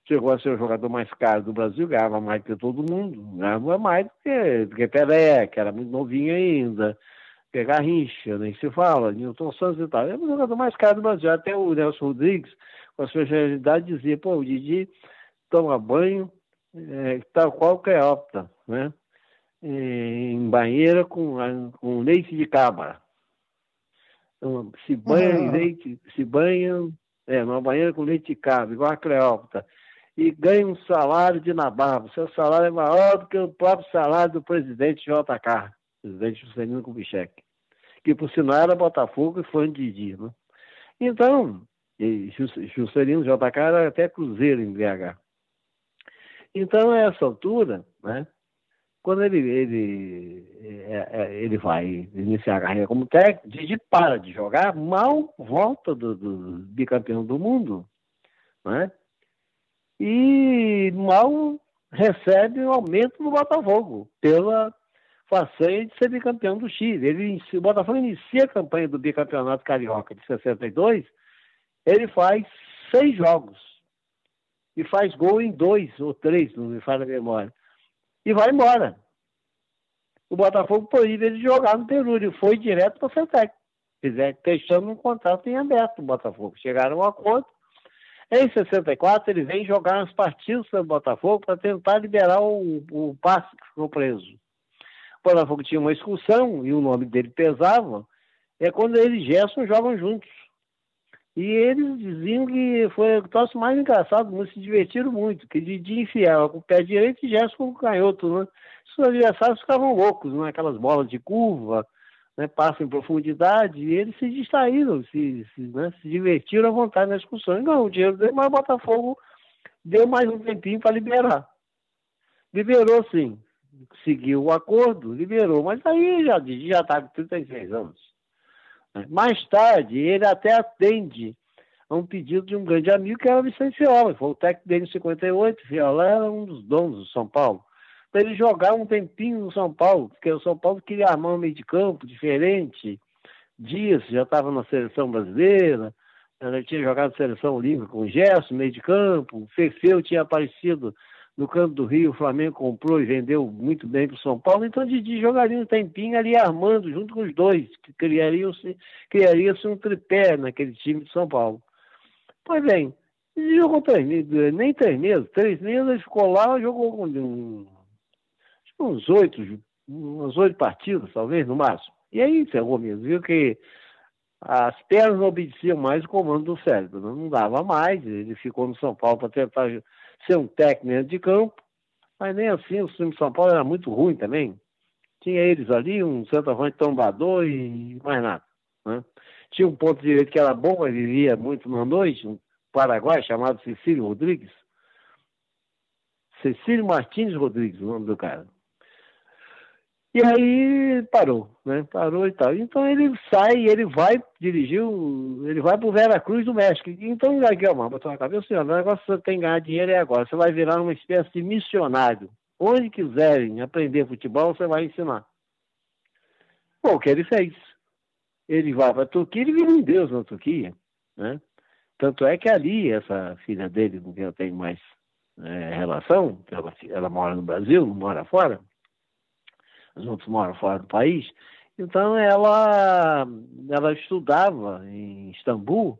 Speaker 4: chegou a ser o jogador mais caro do Brasil, ganhava mais que todo mundo, ganhava mais do que, do que Pelé, que era muito novinho ainda, que Garrincha, nem se fala, Newton Santos e tal. Era o jogador mais caro do Brasil. Até o Nelson Rodrigues, com a sua realidade, dizia, pô, o Didi toma banho é, tal qual que é opta, né? Em banheira com, com leite de cabra. Então, se banha uhum. leite, se banha é, numa banheira com leite de cabra, igual a Cleópatra e ganha um salário de nabarro. Seu salário é maior do que o próprio salário do presidente JK, presidente Juscelino Kubitschek, que por sinal era Botafogo e foi de Didi. Né? Então, Juscelino JK era até cruzeiro em BH. Então, a essa altura, né, quando ele, ele, é, é, ele vai iniciar a carreira como técnico, Didi para de jogar, mal volta do, do bicampeão do mundo, né? e mal recebe um aumento no Botafogo pela façanha de ser bicampeão do Chile. Ele, o Botafogo inicia a campanha do bicampeonato carioca de 62, ele faz seis jogos e faz gol em dois ou três, não me falha a memória, e vai embora. O Botafogo proíbe ele de jogar no Peru, ele foi direto para o Centec, testando um contrato em aberto o Botafogo. Chegaram a um acordo, em 64, ele vem jogar as partidas do Botafogo para tentar liberar o, o passe que ficou preso. O Botafogo tinha uma excursão e o nome dele pesava. É quando ele e Gerson jogam juntos. E eles diziam que foi o troço mais engraçado, não se divertiram muito, que de, de enfiar com o pé direito e Gerson com o canhoto, né? Os adversários ficavam loucos, né? Aquelas bolas de curva, né, passam em profundidade, e eles se distraíram, se, se, né, se divertiram à vontade na discussão. E ganhou o dinheiro dele, mas o Botafogo deu mais um tempinho para liberar. Liberou sim, seguiu o acordo, liberou, mas aí já já está com 36 anos. Mais tarde, ele até atende a um pedido de um grande amigo que era o Vicente Fiola, foi o técnico dele em 58, Fiola era um dos donos do São Paulo para ele jogar um tempinho no São Paulo, porque o São Paulo queria armar um meio de campo diferente. Dias já estava na seleção brasileira, tinha jogado seleção livre com o Gerson, meio de campo. Fefeu tinha aparecido no campo do Rio, o Flamengo comprou e vendeu muito bem para o São Paulo. Então, Didi jogaria um tempinho ali armando junto com os dois, que criaria-se criaria um tripé naquele time de São Paulo. Pois bem, jogou três meses, nem três meses, três meses ele ficou lá, jogou com um uns oito, umas oito partidas, talvez, no máximo. E aí encerrou mesmo, viu que as pernas não obedeciam mais o comando do cérebro, né? não dava mais, ele ficou no São Paulo para tentar ser um técnico de campo, mas nem assim, o time de São Paulo era muito ruim também. Tinha eles ali, um centroavante tombador e mais nada. Né? Tinha um ponto direito que era bom, ele vivia muito na noite, um paraguai chamado Cecílio Rodrigues. Cecílio Martins Rodrigues, o nome do cara. E aí parou, né? Parou e tal. Então ele sai, ele vai dirigir, ele vai para o Veracruz do México. Então, Guilherme, botou na cabeça, assim, o negócio você tem que ganhar dinheiro é agora. Você vai virar uma espécie de missionário. Onde quiserem aprender futebol, você vai ensinar. Bom, o que ele fez? Ele vai para a Turquia, ele vira um deus na Turquia, né? Tanto é que ali, essa filha dele, com quem eu tenho mais é, relação, ela, ela mora no Brasil, não mora fora, os outros moram fora do país. Então ela, ela estudava em Istambul,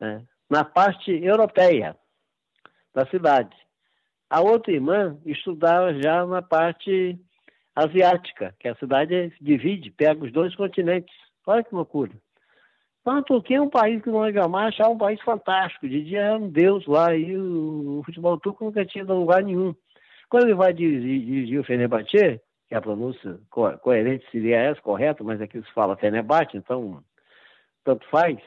Speaker 4: né, na parte europeia da cidade. A outra irmã estudava já na parte asiática, que a cidade divide, pega os dois continentes. Olha que loucura. Então a Turquia é um país que nós jamais achava um país fantástico. De dia era um deus lá e o, futebol turco nunca tinha a lugar nenhum. Quando ele vai dirigir o Fenerbahçe, que a pronúncia co coerente seria essa, correta, mas aqui se fala Fenerbahçe, então tanto faz.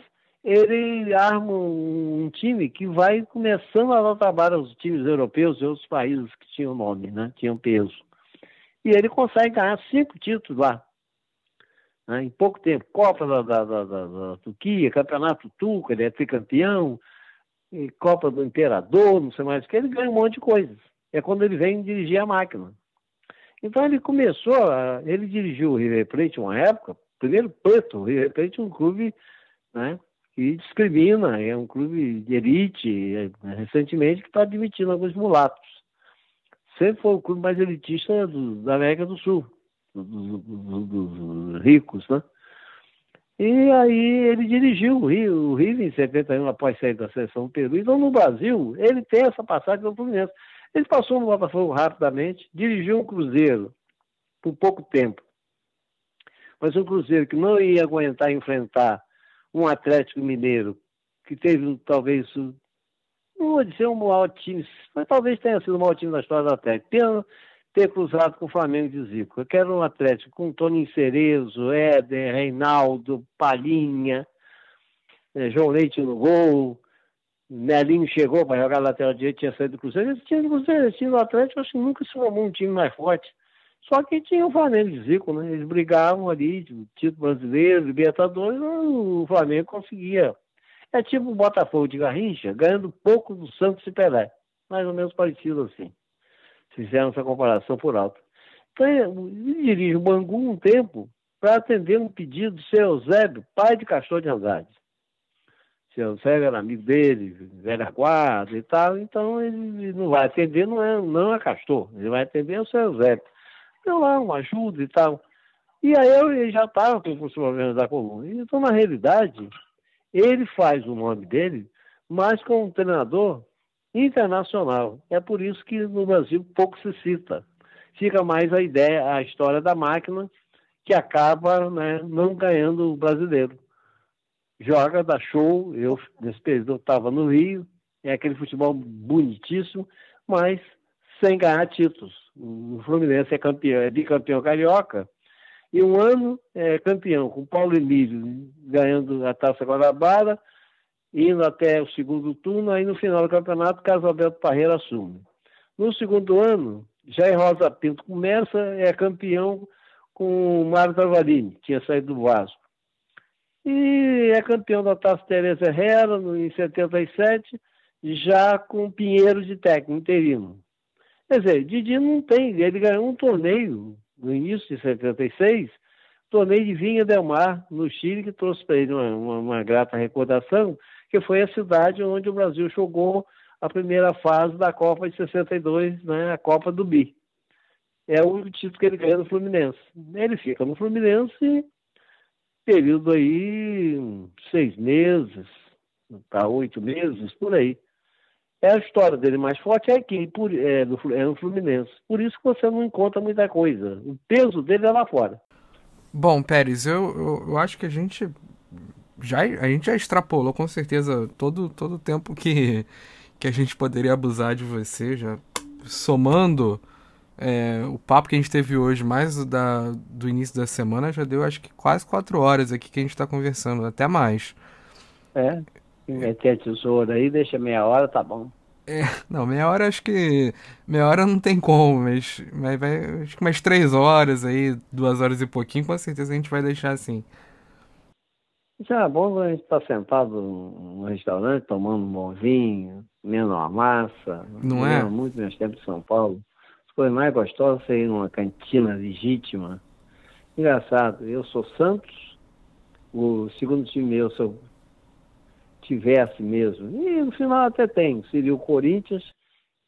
Speaker 4: ele arma um, time que vai começando a dar trabalho aos times europeus e outros países que tinham nome, né? tinham peso. E ele consegue ganhar cinco títulos lá, né? em pouco tempo. Copa da, da, da, da, Turquia, Campeonato Turco, ele é tricampeão, Copa do Imperador, não sei mais o que, ele ganha um monte de coisas. É quando ele vem dirigir a máquina. Então ele começou, a, ele dirigiu o River Plate uma época, primeiro preto, o River Plate é um clube né, que discrimina, é um clube de elite, é, recentemente que está admitindo alguns mulatos. Sempre foi o clube mais elitista do, da América do Sul, dos do, do, ricos, né? E aí ele dirigiu o Rio, o Rio em 71, após sair da seleção do Peru. Então, no Brasil, ele tem essa passagem do Fluminense. Ele passou no Botafogo rapidamente, dirigiu um Cruzeiro por pouco tempo. Mas um Cruzeiro que não ia aguentar enfrentar um Atlético Mineiro, que teve talvez, não vou dizer um maior time, mas talvez tenha sido o maior time da história do Atlético. Ter, ter cruzado com o Flamengo de Zico. Eu quero um Atlético com Tony Cerezo, Éder, Reinaldo, Palhinha, eh, João Leite no gol, Nelinho chegou para jogar lateral direito, tinha saído do Cruzeiro. Esse time do Cruzeiro, esse time do Atlético, acho que nunca se formou um time mais forte. Só que tinha o Flamengo de Zico, né? Eles brigavam ali, título brasileiro, Libertadores, o Flamengo conseguia. É tipo o Botafogo de Garrincha, ganhando pouco do Santos e Pelé. Mais ou menos parecido assim. Fizeram essa comparação por alto. Então, ele dirige o Bangu um tempo para atender um pedido do seu Eusébio, pai de Castor de Andrade seu Zé era amigo dele, velha guarda e tal, então ele não vai atender, não é, não é Castor, ele vai atender o seu Zé. Deu lá uma ajuda e tal. E aí eu já estava com os problemas da coluna. Então, na realidade, ele faz o nome dele, mas com um treinador internacional. É por isso que no Brasil pouco se cita. Fica mais a ideia, a história da máquina, que acaba né, não ganhando o brasileiro joga, dá show. Eu, nesse período, estava no Rio, é aquele futebol bonitíssimo, mas sem ganhar títulos. O Fluminense é campeão, é bicampeão carioca, e um ano é campeão, com Paulo Emílio ganhando a Taça Guanabara, indo até o segundo turno, aí no final do campeonato, Carlos Alberto Parreira assume. No segundo ano, Jair Rosa Pinto começa, é campeão com o Mário Travalini, tinha saído do Vasco e é campeão da Taça Teresa Herrera em 77, já com Pinheiro de técnico interino. Quer dizer, Didi não tem, ele ganhou um torneio no início de 76, torneio de Vinha Del Mar, no Chile, que trouxe para ele uma, uma, uma, grata recordação, que foi a cidade onde o Brasil jogou a primeira fase da Copa de 62, né, a Copa do Bi. É o único título que ele ganha no Fluminense. Ele fica no Fluminense período aí, seis meses, para oito meses, por aí. É a história dele mais forte é aqui, por, é, no, é no Fluminense. Por isso que você não encontra muita coisa. O peso dele é lá fora.
Speaker 2: Bom, Pérez, eu, eu, eu acho que a gente já a gente já extrapolou com certeza todo todo o tempo que que a gente poderia abusar de você, já somando é, o papo que a gente teve hoje, mais da, do início da semana, já deu acho que quase quatro horas aqui que a gente está conversando, até mais.
Speaker 4: É, meter a tesoura aí, deixa meia hora, tá bom.
Speaker 2: É, não, meia hora acho que. Meia hora não tem como, mas, mas vai, acho que umas três horas aí, duas horas e pouquinho, com certeza a gente vai deixar assim.
Speaker 4: Já é bom a gente estar tá sentado no restaurante, tomando um bom vinho, comendo uma massa.
Speaker 2: Não é?
Speaker 4: Muito meus tempos em São Paulo coisa mais gostosa ser numa cantina legítima. Engraçado, eu sou Santos, o segundo time meu, se eu tivesse mesmo, e no final até tem, seria o Corinthians,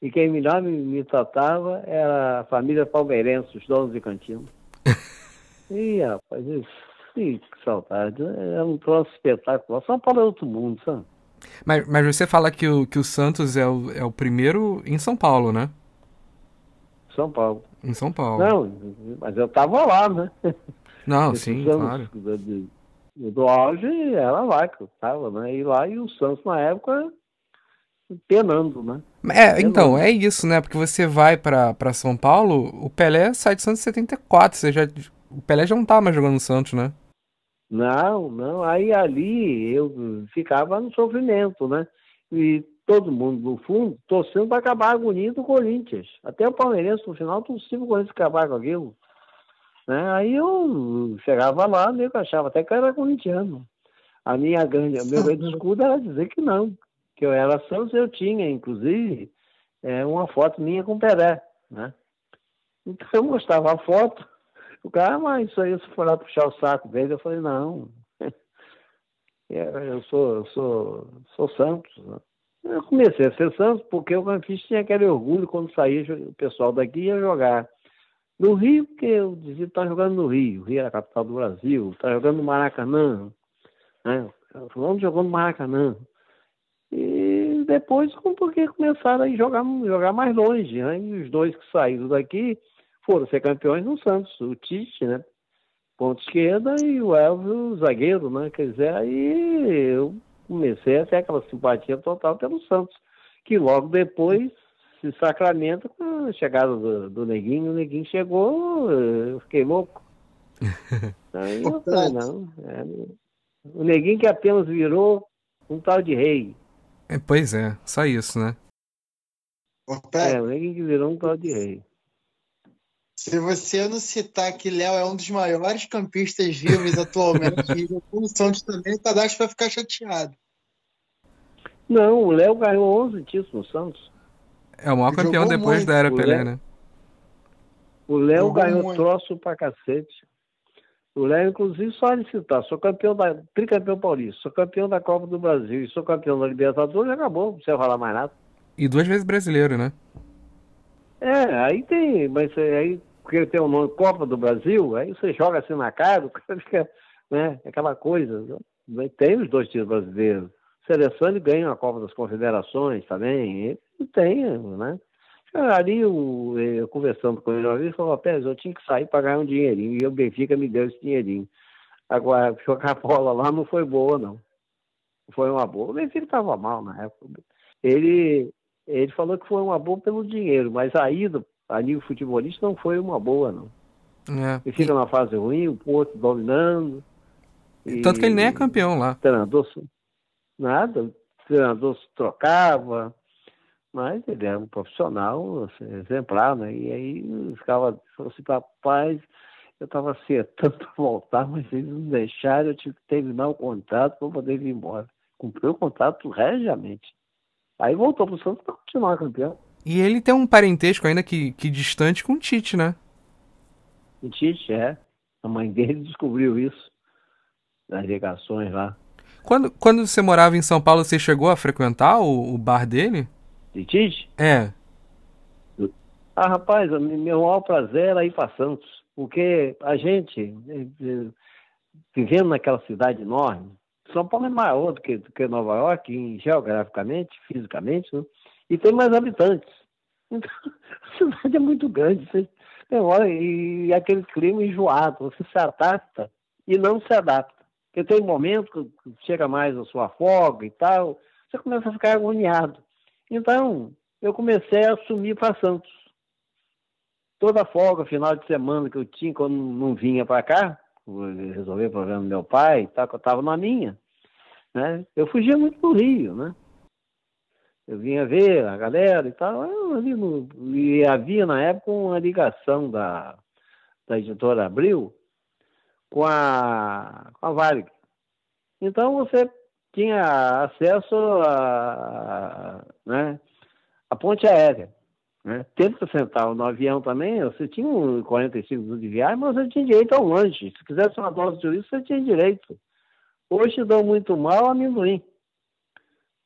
Speaker 4: e quem melhor me, me tratava era a família palmeirense, os donos de cantina. [LAUGHS] e rapaz, que saudade, é um troço espetacular. São Paulo é outro mundo, sabe?
Speaker 2: Mas, mas você fala que o, que o Santos é o, é o primeiro em São Paulo, né?
Speaker 4: São Paulo.
Speaker 2: Em São Paulo.
Speaker 4: Não, mas eu estava lá, né?
Speaker 2: Não, sim, claro.
Speaker 4: Do, do auge era lá que eu estava, né? E lá e o Santos na época penando, né?
Speaker 2: É, penando. então, é isso, né? Porque você vai para São Paulo, o Pelé sai de Santos em 74, você já, o Pelé já não tá mais jogando no Santos, né?
Speaker 4: Não, não. Aí ali eu ficava no sofrimento, né? E todo mundo, no fundo, torcendo para acabar a agonia do Corinthians. Até o Palmeirense, no final, torcia o Corinthians acabar com aquilo. Né? Aí eu chegava lá, eu achava até que eu era corintiano. A minha grande, meu grande escudo era dizer que não, que eu era Santos, eu tinha, inclusive, é, uma foto minha com o Pelé, né? Então eu mostrava a foto, o cara, ah, mas isso aí, se for lá puxar o saco dele, eu falei, não, [LAUGHS] eu sou, eu sou, sou Santos. Né? Eu comecei a ser Santos porque o campista tinha aquele orgulho quando saía, o pessoal daqui ia jogar no Rio, porque eu dizia que tá jogando no Rio, o Rio era a capital do Brasil, tá jogando no Maracanã, né? Fulano jogou no Maracanã. E depois, porque começaram a jogar, jogar mais longe, né? E os dois que saíram daqui foram ser campeões no Santos, o Tite, né? Ponto esquerda e o Elvio, zagueiro, né? Quer dizer, aí eu comecei a ter aquela simpatia total pelo Santos, que logo depois se sacramenta com a chegada do, do Neguinho. O Neguinho chegou, eu fiquei louco. [LAUGHS] Aí eu falei, não. É, o Neguinho que apenas virou um tal de rei.
Speaker 2: É, pois é, só isso, né?
Speaker 4: É, o Neguinho que virou um tal de rei.
Speaker 3: Se você não citar que Léo é um dos maiores campistas vivos atualmente e [LAUGHS] o Santos também, o Tadashi vai ficar chateado.
Speaker 4: Não, o Léo ganhou 11 títulos no Santos.
Speaker 2: É o maior campeão depois muito. da era Pelé, né?
Speaker 4: O Léo ganhou muito. troço pra cacete. O Léo, inclusive, só de citar, sou campeão da. tricampeão paulista, sou campeão da Copa do Brasil e sou campeão da Libertadores, acabou, não precisa falar mais nada.
Speaker 2: E duas vezes brasileiro, né?
Speaker 4: É, aí tem, mas aí, porque tem o nome Copa do Brasil, aí você joga assim na cara, [LAUGHS] o cara fica, né, aquela coisa. Tem os dois times brasileiros. Seleção ele ganha a Copa das Confederações também, e tem, né? Ali, eu, eu, conversando com ele vez, falou, Pérez, eu tinha que sair para ganhar um dinheirinho, e o Benfica me deu esse dinheirinho. Agora, [LAUGHS] jogar bola lá não foi boa, não. Foi uma boa. O Benfica estava mal na época. Ele, ele falou que foi uma boa pelo dinheiro, mas a ida a nível futebolista não foi uma boa, não. É. Ele fica numa fase ruim, o Porto dominando.
Speaker 2: Tanto que ele nem é campeão lá.
Speaker 4: Treinador, nada. Treinador se trocava, mas ele era um profissional assim, exemplar, né? E aí ficava, falou assim, rapaz, eu estava acertando [LAUGHS] para voltar, mas eles não deixaram, eu tive que terminar o contrato para poder vir embora. Cumpriu o contrato regiamente. Aí voltou para o Santos para continuar campeão.
Speaker 2: E ele tem um parentesco ainda que, que distante com o Tite, né?
Speaker 4: O Tite, é. A mãe dele [LAUGHS] descobriu isso nas ligações lá.
Speaker 2: Quando, quando você morava em São Paulo, você chegou a frequentar o, o bar dele?
Speaker 4: De Tite?
Speaker 2: É.
Speaker 4: Ah, rapaz, meu maior prazer era ir para Santos, porque a gente, eh, eh, vivendo naquela cidade enorme, São Paulo é maior do que, do que Nova York, em, geograficamente, fisicamente, né? E tem mais habitantes. Então, [LAUGHS] a cidade é muito grande. Você demora, e aquele clima enjoado, você se adapta e não se adapta. Porque tem momentos que chega mais a sua folga e tal, você começa a ficar agoniado. Então, eu comecei a assumir para Santos. Toda folga, final de semana que eu tinha, quando não vinha para cá, resolver o problema do meu pai, tá, que eu estava na minha, né? Eu fugia muito pro Rio, né? Eu vinha ver a galera e tal. no, e havia na época uma ligação da, da editora Abril com a, com a Varig. Então você tinha acesso a, né, a ponte aérea. Né? Teve que sentar no avião também, você tinha 45 minutos de viagem, mas você tinha direito ao lanche. Se quisesse uma dose de uísque, você tinha direito. Hoje dão muito mal amendoim.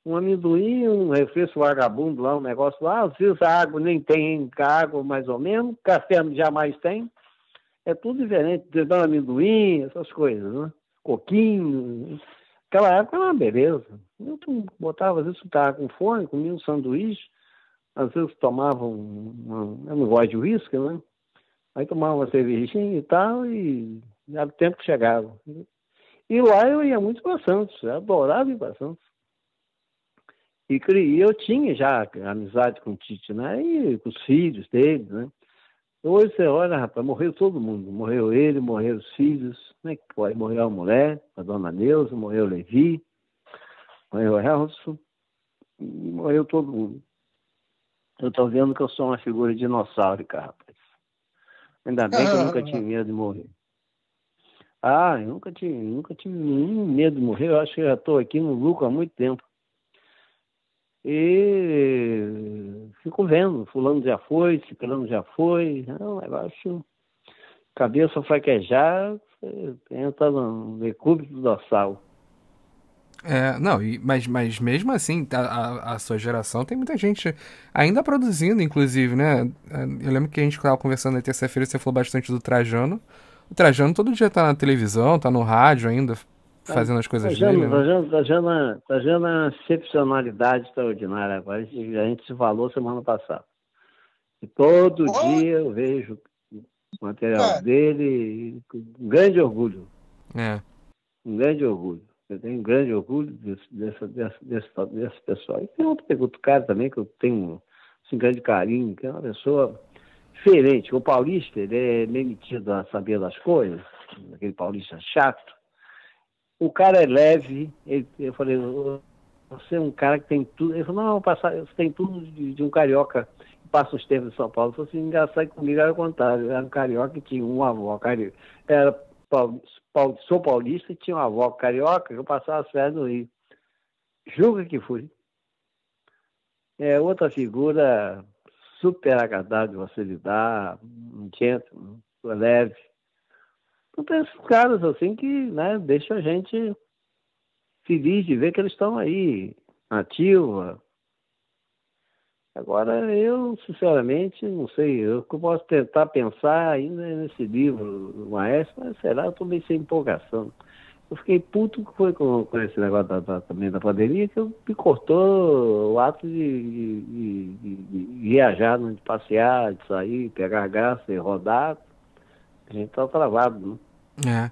Speaker 4: Um amendoim, um refresco vagabundo lá, um negócio lá, às vezes a água nem tem água mais ou menos, café jamais tem. É tudo diferente, dando amendoim, essas coisas, né? Coquinho, Naquela época era uma beleza. Eu botava, às vezes estava com fome, comia um sanduíche, às vezes tomava um, uma, eu não gosto de uísque, né? Aí tomava uma cervejinha e tal, e era o tempo que chegava. E lá eu ia muito para Santos, eu adorava ir para Santos. E eu tinha já amizade com o Tite, né? E com os filhos dele, né? Hoje você olha, rapaz, morreu todo mundo. Morreu ele, morreram os filhos. É pode? Morreu a mulher, a dona Neuza, morreu o Levi, morreu o Elson, morreu todo mundo. Eu tô vendo que eu sou uma figura dinossaurica, rapaz. Ainda bem que eu nunca tive medo de morrer. Ah, eu nunca tive, nunca tive nenhum medo de morrer. Eu acho que já estou aqui no lucro há muito tempo. E fico vendo, fulano já foi, ciclano já foi. É um negócio. Cabeça fraquejar, entra no decúbito do sal.
Speaker 2: É, não, mas, mas mesmo assim, a, a, a, sua geração tem muita gente ainda produzindo, inclusive, né? Eu lembro que a gente estava conversando na terça-feira, você falou bastante do Trajano. O Trajano todo dia tá na televisão, tá no rádio ainda, fazendo as coisas dele. Né?
Speaker 4: Trajano, Trajano, Trajano é uma excepcionalidade extraordinária. Agora, a gente se falou semana passada. E todo oh. dia eu vejo o material é. dele com um grande orgulho.
Speaker 2: É.
Speaker 4: Um grande orgulho. Eu tenho um grande orgulho desse, desse, desse, desse, desse pessoal. E tem outro, outro cara também que eu tenho assim, grande carinho, que é uma pessoa diferente. O paulista, ele é meio metido a saber das coisas, aquele paulista chato. O cara é leve, ele, eu falei, você é um cara que tem tudo. Ele falou, não, você tem tudo de, de um carioca que passa os tempos em São Paulo. Eu falei assim, engraçado comigo era o contrário. Era um carioca que tinha uma avó carioca. Era sou paulista e tinha uma avó carioca que eu passava as férias no Rio. Julga que fui. É outra figura super agradável de você lidar, um gentleman, leve. Tem esses caras assim que né, deixam a gente feliz de ver que eles estão aí, ativa, Agora, eu, sinceramente, não sei. Eu posso tentar pensar ainda nesse livro do Maestro, mas será? Eu estou meio sem empolgação. Eu fiquei puto que foi com, com esse negócio da, da, também da pandemia, que me cortou o ato de, de, de, de viajar, né? de passear, de sair, pegar graça e rodar. A gente está travado,
Speaker 2: né? É.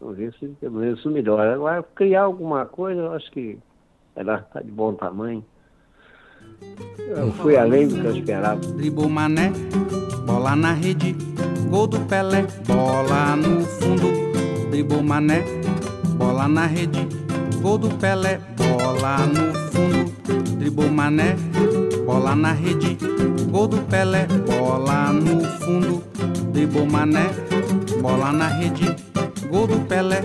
Speaker 4: Vamos ver se isso melhora. Agora, criar alguma coisa, eu acho que ela está de bom tamanho. Eu fui além do que eu esperava.
Speaker 1: Dribou Mané, bola na rede, gol do Pelé, bola no fundo. Dribou Mané, bola na rede, gol do Pelé, bola no fundo. Dribou Mané, bola na rede, gol do Pelé, bola no fundo. Mané, bola na rede, gol do Pelé,